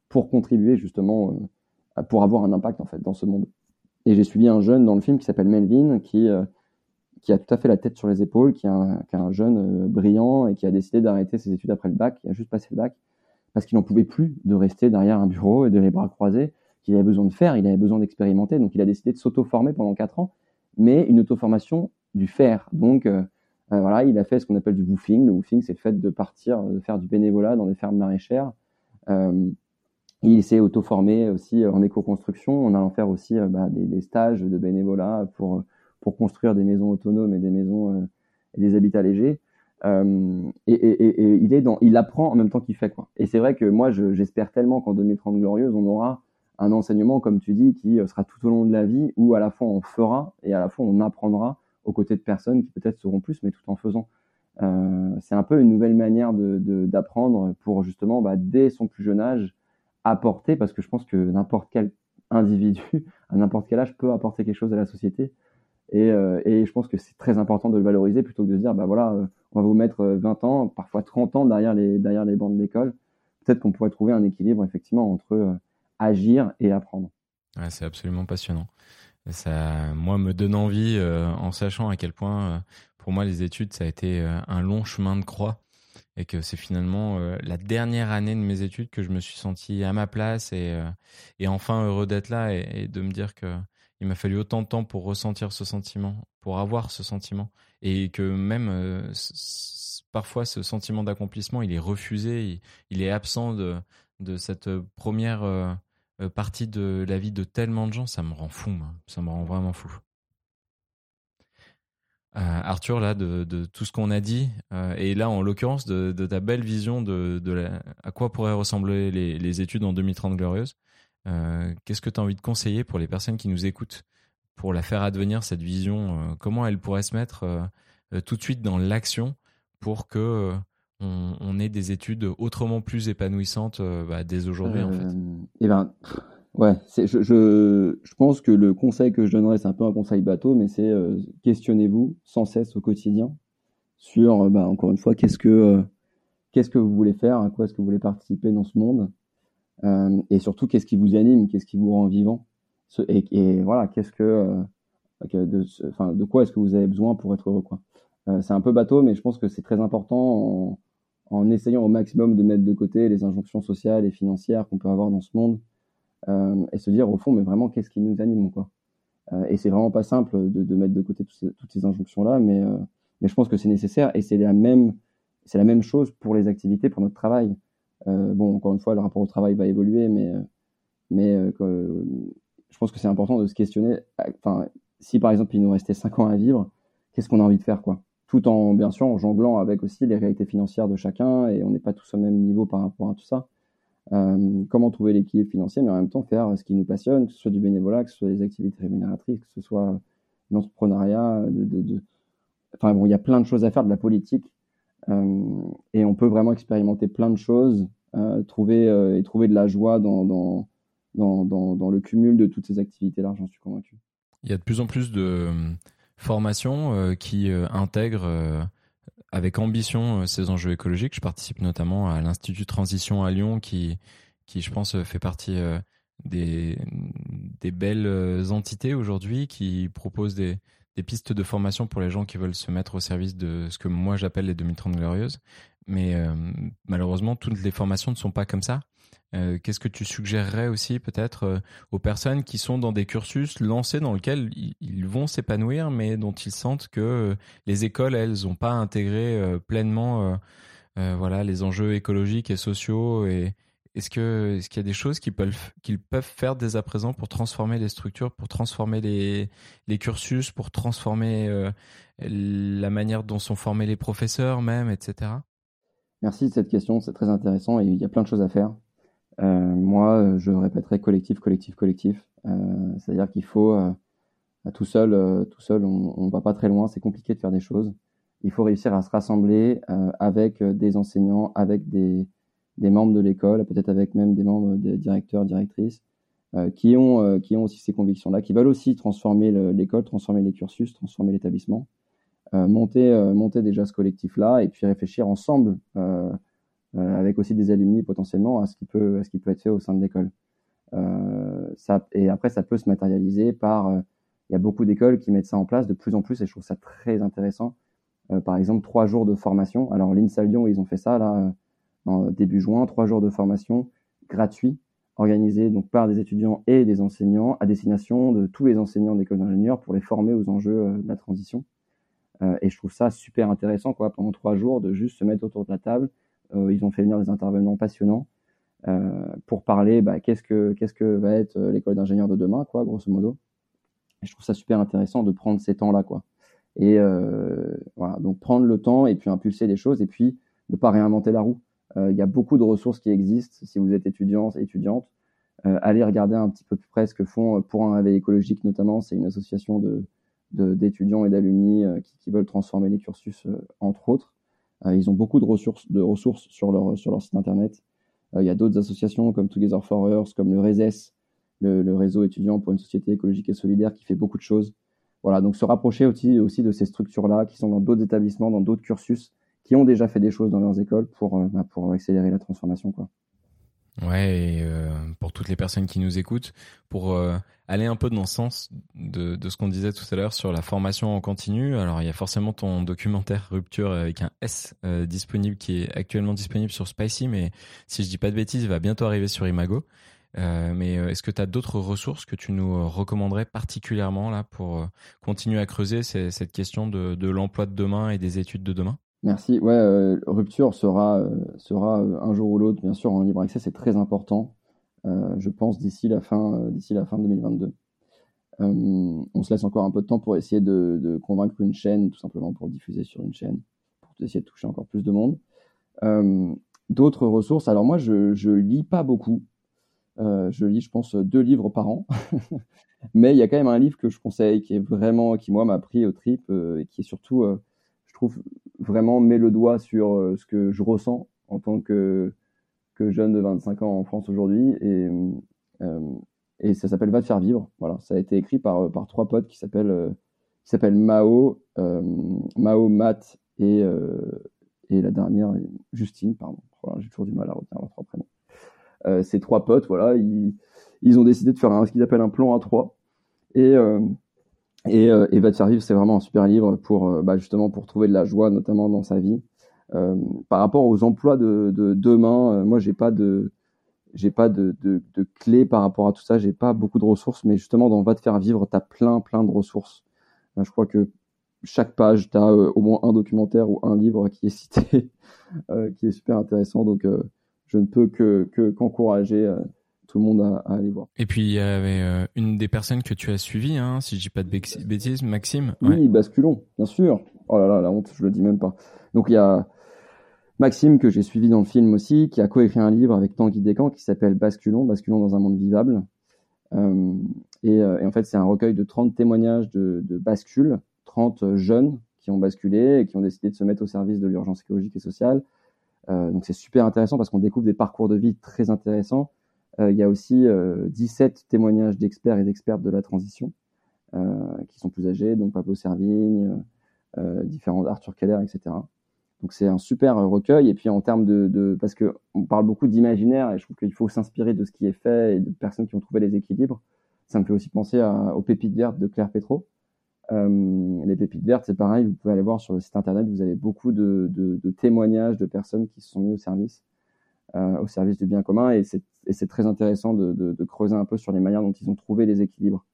pour contribuer justement, euh, pour avoir un impact en fait dans ce monde. Et j'ai suivi un jeune dans le film qui s'appelle Melvin, qui euh, qui a tout à fait la tête sur les épaules, qui est un, jeune brillant et qui a décidé d'arrêter ses études après le bac, qui a juste passé le bac, parce qu'il n'en pouvait plus de rester derrière un bureau et de les bras croisés qu'il avait besoin de faire, il avait besoin d'expérimenter, donc il a décidé de s'auto-former pendant quatre ans, mais une auto-formation du faire. Donc euh, euh, voilà, il a fait ce qu'on appelle du woofing. Le woofing, c'est le fait de partir, de faire du bénévolat dans des fermes maraîchères. Euh, il s'est auto-formé aussi en éco-construction, en allant faire aussi bah, des, stages de bénévolat pour, pour construire des maisons autonomes et des maisons et des habitats légers. Euh, et, il est dans, il apprend en même temps qu'il fait quoi. Et c'est vrai que moi, j'espère tellement qu'en 2030 glorieuse, on aura un enseignement, comme tu dis, qui euh, sera tout au long de la vie, où à la fois on fera et à la fois on apprendra aux côtés de personnes qui peut-être sauront plus, mais tout en faisant. Euh, c'est un peu une nouvelle manière d'apprendre pour justement, bah, dès son plus jeune âge, apporter, parce que je pense que n'importe quel individu, [LAUGHS] à n'importe quel âge, peut apporter quelque chose à la société. Et, euh, et je pense que c'est très important de le valoriser plutôt que de se dire, bah voilà, euh, on va vous mettre 20 ans, parfois 30 ans derrière les, derrière les bancs de l'école. Peut-être qu'on pourrait trouver un équilibre effectivement entre agir et apprendre. Ouais, c'est absolument passionnant. Ça, moi, me donne envie euh, en sachant à quel point, euh, pour moi, les études, ça a été euh, un long chemin de croix et que c'est finalement la dernière année de mes études que je me suis senti à ma place et, et enfin heureux d'être là et, de me dire que il m'a fallu autant de temps pour ressentir ce sentiment, pour avoir ce sentiment et que même parfois ce sentiment d'accomplissement, il est refusé, il, est absent de, cette première euh, partie de la vie de tellement de gens, ça me rend fou, ça me rend vraiment fou. Euh, Arthur, là, de, tout ce qu'on a dit, euh, et là, en l'occurrence, de, ta belle vision de, à quoi pourraient ressembler les, études en 2030 glorieuses, qu'est-ce que tu as envie de conseiller pour les personnes qui nous écoutent pour la faire advenir, cette vision Comment elle pourrait se mettre tout de suite dans l'action pour que on, ait des études autrement plus épanouissantes euh, bah, dès aujourd'hui en fait? Euh, Eh ben, ouais, je, je, je, pense que le conseil que je donnerais, c'est un peu un conseil bateau, mais c'est euh, questionnez-vous sans cesse au quotidien sur, bah, encore une fois, qu'est-ce que qu'est-ce que vous voulez faire, à quoi est-ce que vous voulez participer dans ce monde, et surtout qu'est-ce qui vous anime, qu'est-ce qui vous rend vivant, et, voilà, qu'est-ce que, de, enfin, de quoi est-ce que vous avez besoin pour être heureux, quoi? c'est un peu bateau, mais je pense que c'est très important en, essayant au maximum de mettre de côté les injonctions sociales et financières qu'on peut avoir dans ce monde euh, et se dire au fond mais vraiment qu'est-ce qui nous anime quoi? Euh, et c'est vraiment pas simple de, mettre de côté toutes ces injonctions là mais euh, mais je pense que c'est nécessaire et c'est la même c'est la même chose pour les activités pour notre travail. euh, bon encore une fois le rapport au travail va évoluer mais mais je pense que c'est important de se questionner enfin si par exemple il nous restait cinq ans à vivre qu'est-ce qu'on a envie de faire quoi? Tout en bien sûr en jonglant avec aussi les réalités financières de chacun et on n'est pas tous au même niveau par rapport à tout ça. Euh, comment trouver l'équilibre financier, mais en même temps faire ce qui nous passionne, que ce soit du bénévolat, que ce soit des activités rémunératrices, que ce soit l'entrepreneuriat, enfin bon, il y a plein de choses à faire, de la politique, euh, et on peut vraiment expérimenter plein de choses, euh, trouver et trouver de la joie dans dans, dans, le cumul de toutes ces activités-là, j'en suis convaincu. Il y a de plus en plus de formation euh, qui euh, intègre euh, avec ambition ces enjeux écologiques. Je participe notamment à l'Institut Transition à Lyon qui, qui je pense, fait partie des, des belles entités aujourd'hui qui proposent des, des pistes de formation pour les gens qui veulent se mettre au service de ce que moi j'appelle les 2030 glorieuses. Mais malheureusement, toutes les formations ne sont pas comme ça. Euh, qu'est-ce que tu suggérerais aussi peut-être euh, aux personnes qui sont dans des cursus lancés dans lesquels ils, vont s'épanouir, mais dont ils sentent que euh, les écoles, elles, n'ont pas intégré pleinement voilà, les enjeux écologiques et sociaux et, est-ce que est-ce qu'il y a des choses qu'ils peuvent qu'ils peuvent faire dès à présent pour transformer les structures, pour transformer les les cursus, pour transformer la manière dont sont formés les professeurs même, etc. Merci de cette question, c'est très intéressant et il y a plein de choses à faire. Euh, moi, je répéterai collectif, collectif, collectif. Euh, c'est-à-dire qu'il faut, euh, tout seul, tout seul, on, on va pas très loin. C'est compliqué de faire des choses. il faut réussir à se rassembler avec des enseignants, avec des, des membres de l'école, peut-être avec même des membres des directeurs, directrices, qui ont qui ont aussi ces convictions-là, qui veulent aussi transformer l'école, transformer les cursus, transformer l'établissement, monter monter déjà ce collectif-là et puis réfléchir ensemble avec aussi des alumni potentiellement à ce qui peut à ce qui peut être fait au sein de l'école. Euh, ça, et après, ça peut se matérialiser par. Euh, il y a beaucoup d'écoles qui mettent ça en place de plus en plus et je trouve ça très intéressant. Euh, par exemple, trois jours de formation. Alors, l'INSA Lyon, ils ont fait ça là, début juin, trois jours de formation gratuits organisés donc par des étudiants et des enseignants à destination de tous les enseignants d'école d'ingénieurs pour les former aux enjeux de la transition. Euh, et je trouve ça super intéressant, quoi, pendant trois jours, de juste se mettre autour de la table. Euh, ils ont fait venir des intervenants passionnants euh, pour parler bah, qu'est-ce que qu'est-ce que va être euh, l'école d'ingénieur de demain, quoi, grosso modo. Et je trouve ça super intéressant de prendre ces temps-là, quoi. Et euh, voilà, donc prendre le temps et puis impulser les choses et puis ne pas réinventer la roue. Il y a beaucoup de ressources qui existent. Si vous êtes étudiant, étudiante, allez regarder un petit peu plus près ce que font pour un réveil écologique notamment. C'est une association de d'étudiants et d'alumni qui, qui, veulent transformer les cursus, entre autres. ils ont beaucoup de ressources, de sur leur, sur leur site internet. Euh, il y a d'autres associations comme Together for Earth, comme le RESES, le, réseau étudiant pour une société écologique et solidaire qui fait beaucoup de choses. Voilà, donc se rapprocher aussi, aussi de ces structures-là qui sont dans d'autres établissements, dans d'autres cursus, qui ont déjà fait des choses dans leurs écoles pour, euh, bah, pour accélérer la transformation. Quoi. Ouais, et euh, pour toutes les personnes qui nous écoutent, pour euh, aller un peu dans le sens de, de ce qu'on disait tout à l'heure sur la formation en continu, alors il y a forcément ton documentaire Rupture avec un S disponible qui est actuellement disponible sur Spicy, mais si je dis pas de bêtises, il va bientôt arriver sur Imago. mais est-ce que tu as d'autres ressources que tu nous recommanderais particulièrement là pour continuer à creuser cette question de, de l'emploi de demain et des études de demain? Merci. Ouais, euh, Rupture sera, euh, sera euh, un jour ou l'autre, bien sûr, en libre accès. C'est très important, je pense, d'ici la, fin, d'ici la fin 2022. on se laisse encore un peu de temps pour essayer de, convaincre une chaîne, tout simplement pour diffuser sur une chaîne, pour essayer de toucher encore plus de monde. D'autres ressources. Alors moi, je, ne lis pas beaucoup. je lis, je pense, deux livres par an. [LAUGHS] Mais il y a quand même un livre que je conseille, qui est vraiment, qui moi m'a pris au trip, et qui est surtout trouve, vraiment met le doigt sur euh, ce que je ressens en tant que, que jeune de 25 ans en France aujourd'hui. Et, euh, et ça s'appelle Va te faire vivre. Voilà, ça a été écrit par, par trois potes qui s'appellent euh, qui s'appellent Mao, Mao, Matt et, et la dernière, Justine, pardon. J'ai toujours du mal à retenir leurs trois prénoms. ces trois potes, voilà, ils, ils ont décidé de faire un, ce qu'ils appellent un plan A3. Et, et, euh, et Va te faire vivre, c'est vraiment un super livre pour euh, bah, justement pour trouver de la joie, notamment dans sa vie. Euh, par rapport aux emplois de, de demain, euh, moi j'ai pas de j'ai pas de, de, de clés par rapport à tout ça, j'ai pas beaucoup de ressources, mais justement dans Va te faire vivre, tu as plein plein de ressources. je crois que chaque page, tu as au moins un documentaire ou un livre qui est cité, [LAUGHS] qui est super intéressant. Donc je ne peux que qu'encourager tout le monde à, aller voir. Et puis il y avait euh, une des personnes que tu as suivies, hein, si je dis pas de bêtises, Maxime. Oui, Basculon, bien sûr. Oh là là, la honte, je le dis même pas. Donc il y a Maxime que j'ai suivi dans le film aussi, qui a coécrit un livre avec Tanguy Descamps qui s'appelle Basculon, Basculon dans un monde vivable. Euh, euh, et, en fait, c'est un recueil de 30 témoignages de, de bascule, 30 jeunes qui ont basculé et qui ont décidé de se mettre au service de l'urgence écologique et sociale. donc c'est super intéressant parce qu'on découvre des parcours de vie très intéressants il y a aussi 17 euh, témoignages d'experts et d'expertes de la transition euh, qui sont plus âgés, donc Pablo Servigne, différents Arthur Keller, etc. Donc c'est un super recueil. Et puis en termes de, parce que on parle beaucoup d'imaginaire et je trouve qu'il faut s'inspirer de ce qui est fait et de personnes qui ont trouvé les équilibres. Ça me fait aussi penser aux pépites vertes de Claire Petro. Euh, les pépites vertes, c'est pareil. Vous pouvez aller voir sur le site internet. Vous avez beaucoup de, témoignages de personnes qui se sont mis au service euh, au service du bien commun. Et c'est très intéressant de, creuser un peu sur les manières dont ils ont trouvé les équilibres.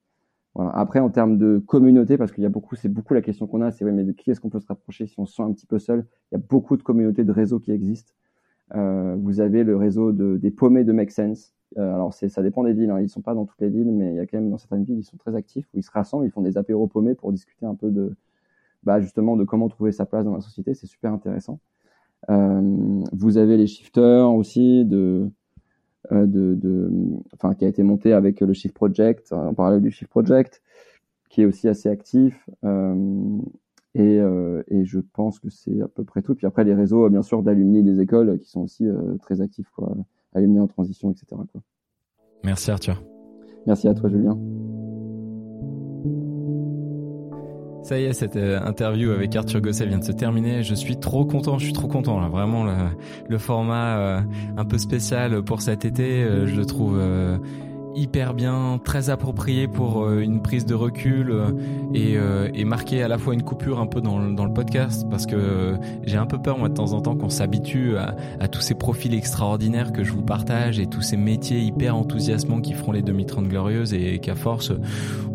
Voilà. Après, en termes de communauté, parce qu'il y a beaucoup, c'est beaucoup la question qu'on a, c'est mais de qui est-ce qu'on peut se rapprocher si on se sent un petit peu seul? Il y a beaucoup de communautés, de réseaux qui existent. Euh, vous avez le réseau de, des paumés de Make Sense. Euh, alors, c'est, ça dépend des villes. Hein. Ils sont pas dans toutes les villes, mais il y a quand même dans certaines villes, ils sont très actifs où ils se rassemblent, ils font des apéros paumés pour discuter un peu de, bah, justement, de comment trouver sa place dans la société. C'est super intéressant. Euh, vous avez les shifters aussi de, de, de, enfin, qui a été monté avec le Shift Project, en parallèle du Shift Project, qui est aussi assez actif. Euh, Et, et je pense que c'est à peu près tout. Puis après, les réseaux, bien sûr, d'alumni des écoles qui sont aussi très actifs, quoi. Alumni en transition, etc. Quoi. Merci Arthur. Merci à toi, Julien. Ça y est, cette euh, interview avec Arthur Gosset vient de se terminer. Je suis trop content, je suis trop content. Là. Vraiment, le, format euh, un peu spécial pour cet été, euh, je le trouve hyper bien, très approprié pour euh, une prise de recul euh, et, euh, et, marquer à la fois une coupure un peu dans, le podcast parce que j'ai un peu peur moi de temps en temps qu'on s'habitue à, tous ces profils extraordinaires que je vous partage et tous ces métiers hyper enthousiasmants qui feront les 2030 glorieuses et qu'à force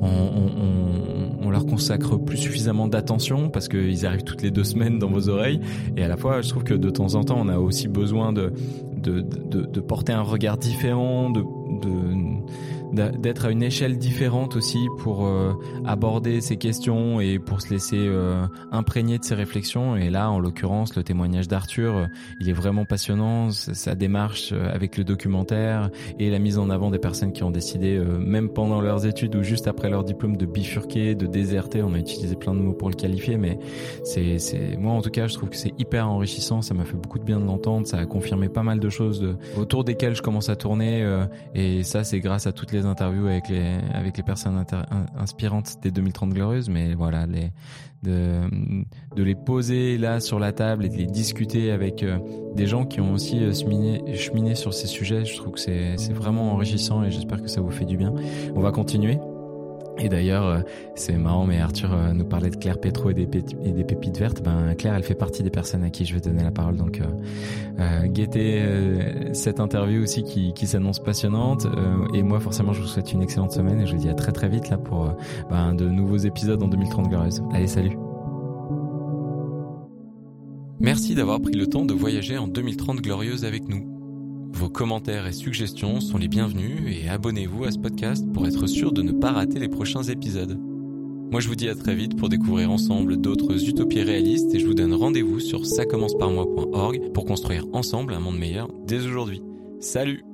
on, leur consacre plus suffisamment d'attention parce qu'ils arrivent toutes les deux semaines dans vos oreilles. Et à la fois je trouve que de temps en temps on a aussi besoin de, de porter un regard différent, de de d'être à une échelle différente aussi pour euh, aborder ces questions et pour se laisser euh, imprégner de ces réflexions. Et là, en l'occurrence, le témoignage d'Arthur, euh, il est vraiment passionnant. Sa démarche avec le documentaire et la mise en avant des personnes qui ont décidé, même pendant leurs études ou juste après leur diplôme, de bifurquer, de déserter. On a utilisé plein de mots pour le qualifier, mais c'est, c'est moi en tout cas, je trouve que c'est hyper enrichissant. Ça m'a fait beaucoup de bien de l'entendre. Ça a confirmé pas mal de choses autour desquelles je commence à tourner. et ça, c'est grâce à toutes les interviews avec les avec les personnes inspirantes des 2030 glorieuses, mais voilà, de de les poser là sur la table et de les discuter avec euh, des gens qui ont aussi euh, cheminé, cheminé sur ces sujets. Je trouve que c'est vraiment enrichissant et j'espère que ça vous fait du bien. On va continuer. Et d'ailleurs, euh, c'est marrant, mais Arthur euh, nous parlait de Claire Petro et des, pépites vertes. Ben, Claire, elle fait partie des personnes à qui je vais donner la parole. Donc, euh, guettez cette interview aussi qui, qui s'annonce passionnante. et moi, forcément, je vous souhaite une excellente semaine et je vous dis à très très vite là pour ben, de nouveaux épisodes en 2030 Glorieuse. Allez, salut Merci d'avoir pris le temps de voyager en 2030 Glorieuse avec nous. Vos commentaires et suggestions sont les bienvenus et abonnez-vous à ce podcast pour être sûr de ne pas rater les prochains épisodes. Moi je vous dis à très vite pour découvrir ensemble d'autres utopies réalistes et je vous donne rendez-vous sur ça commence pour construire ensemble un monde meilleur dès aujourd'hui. Salut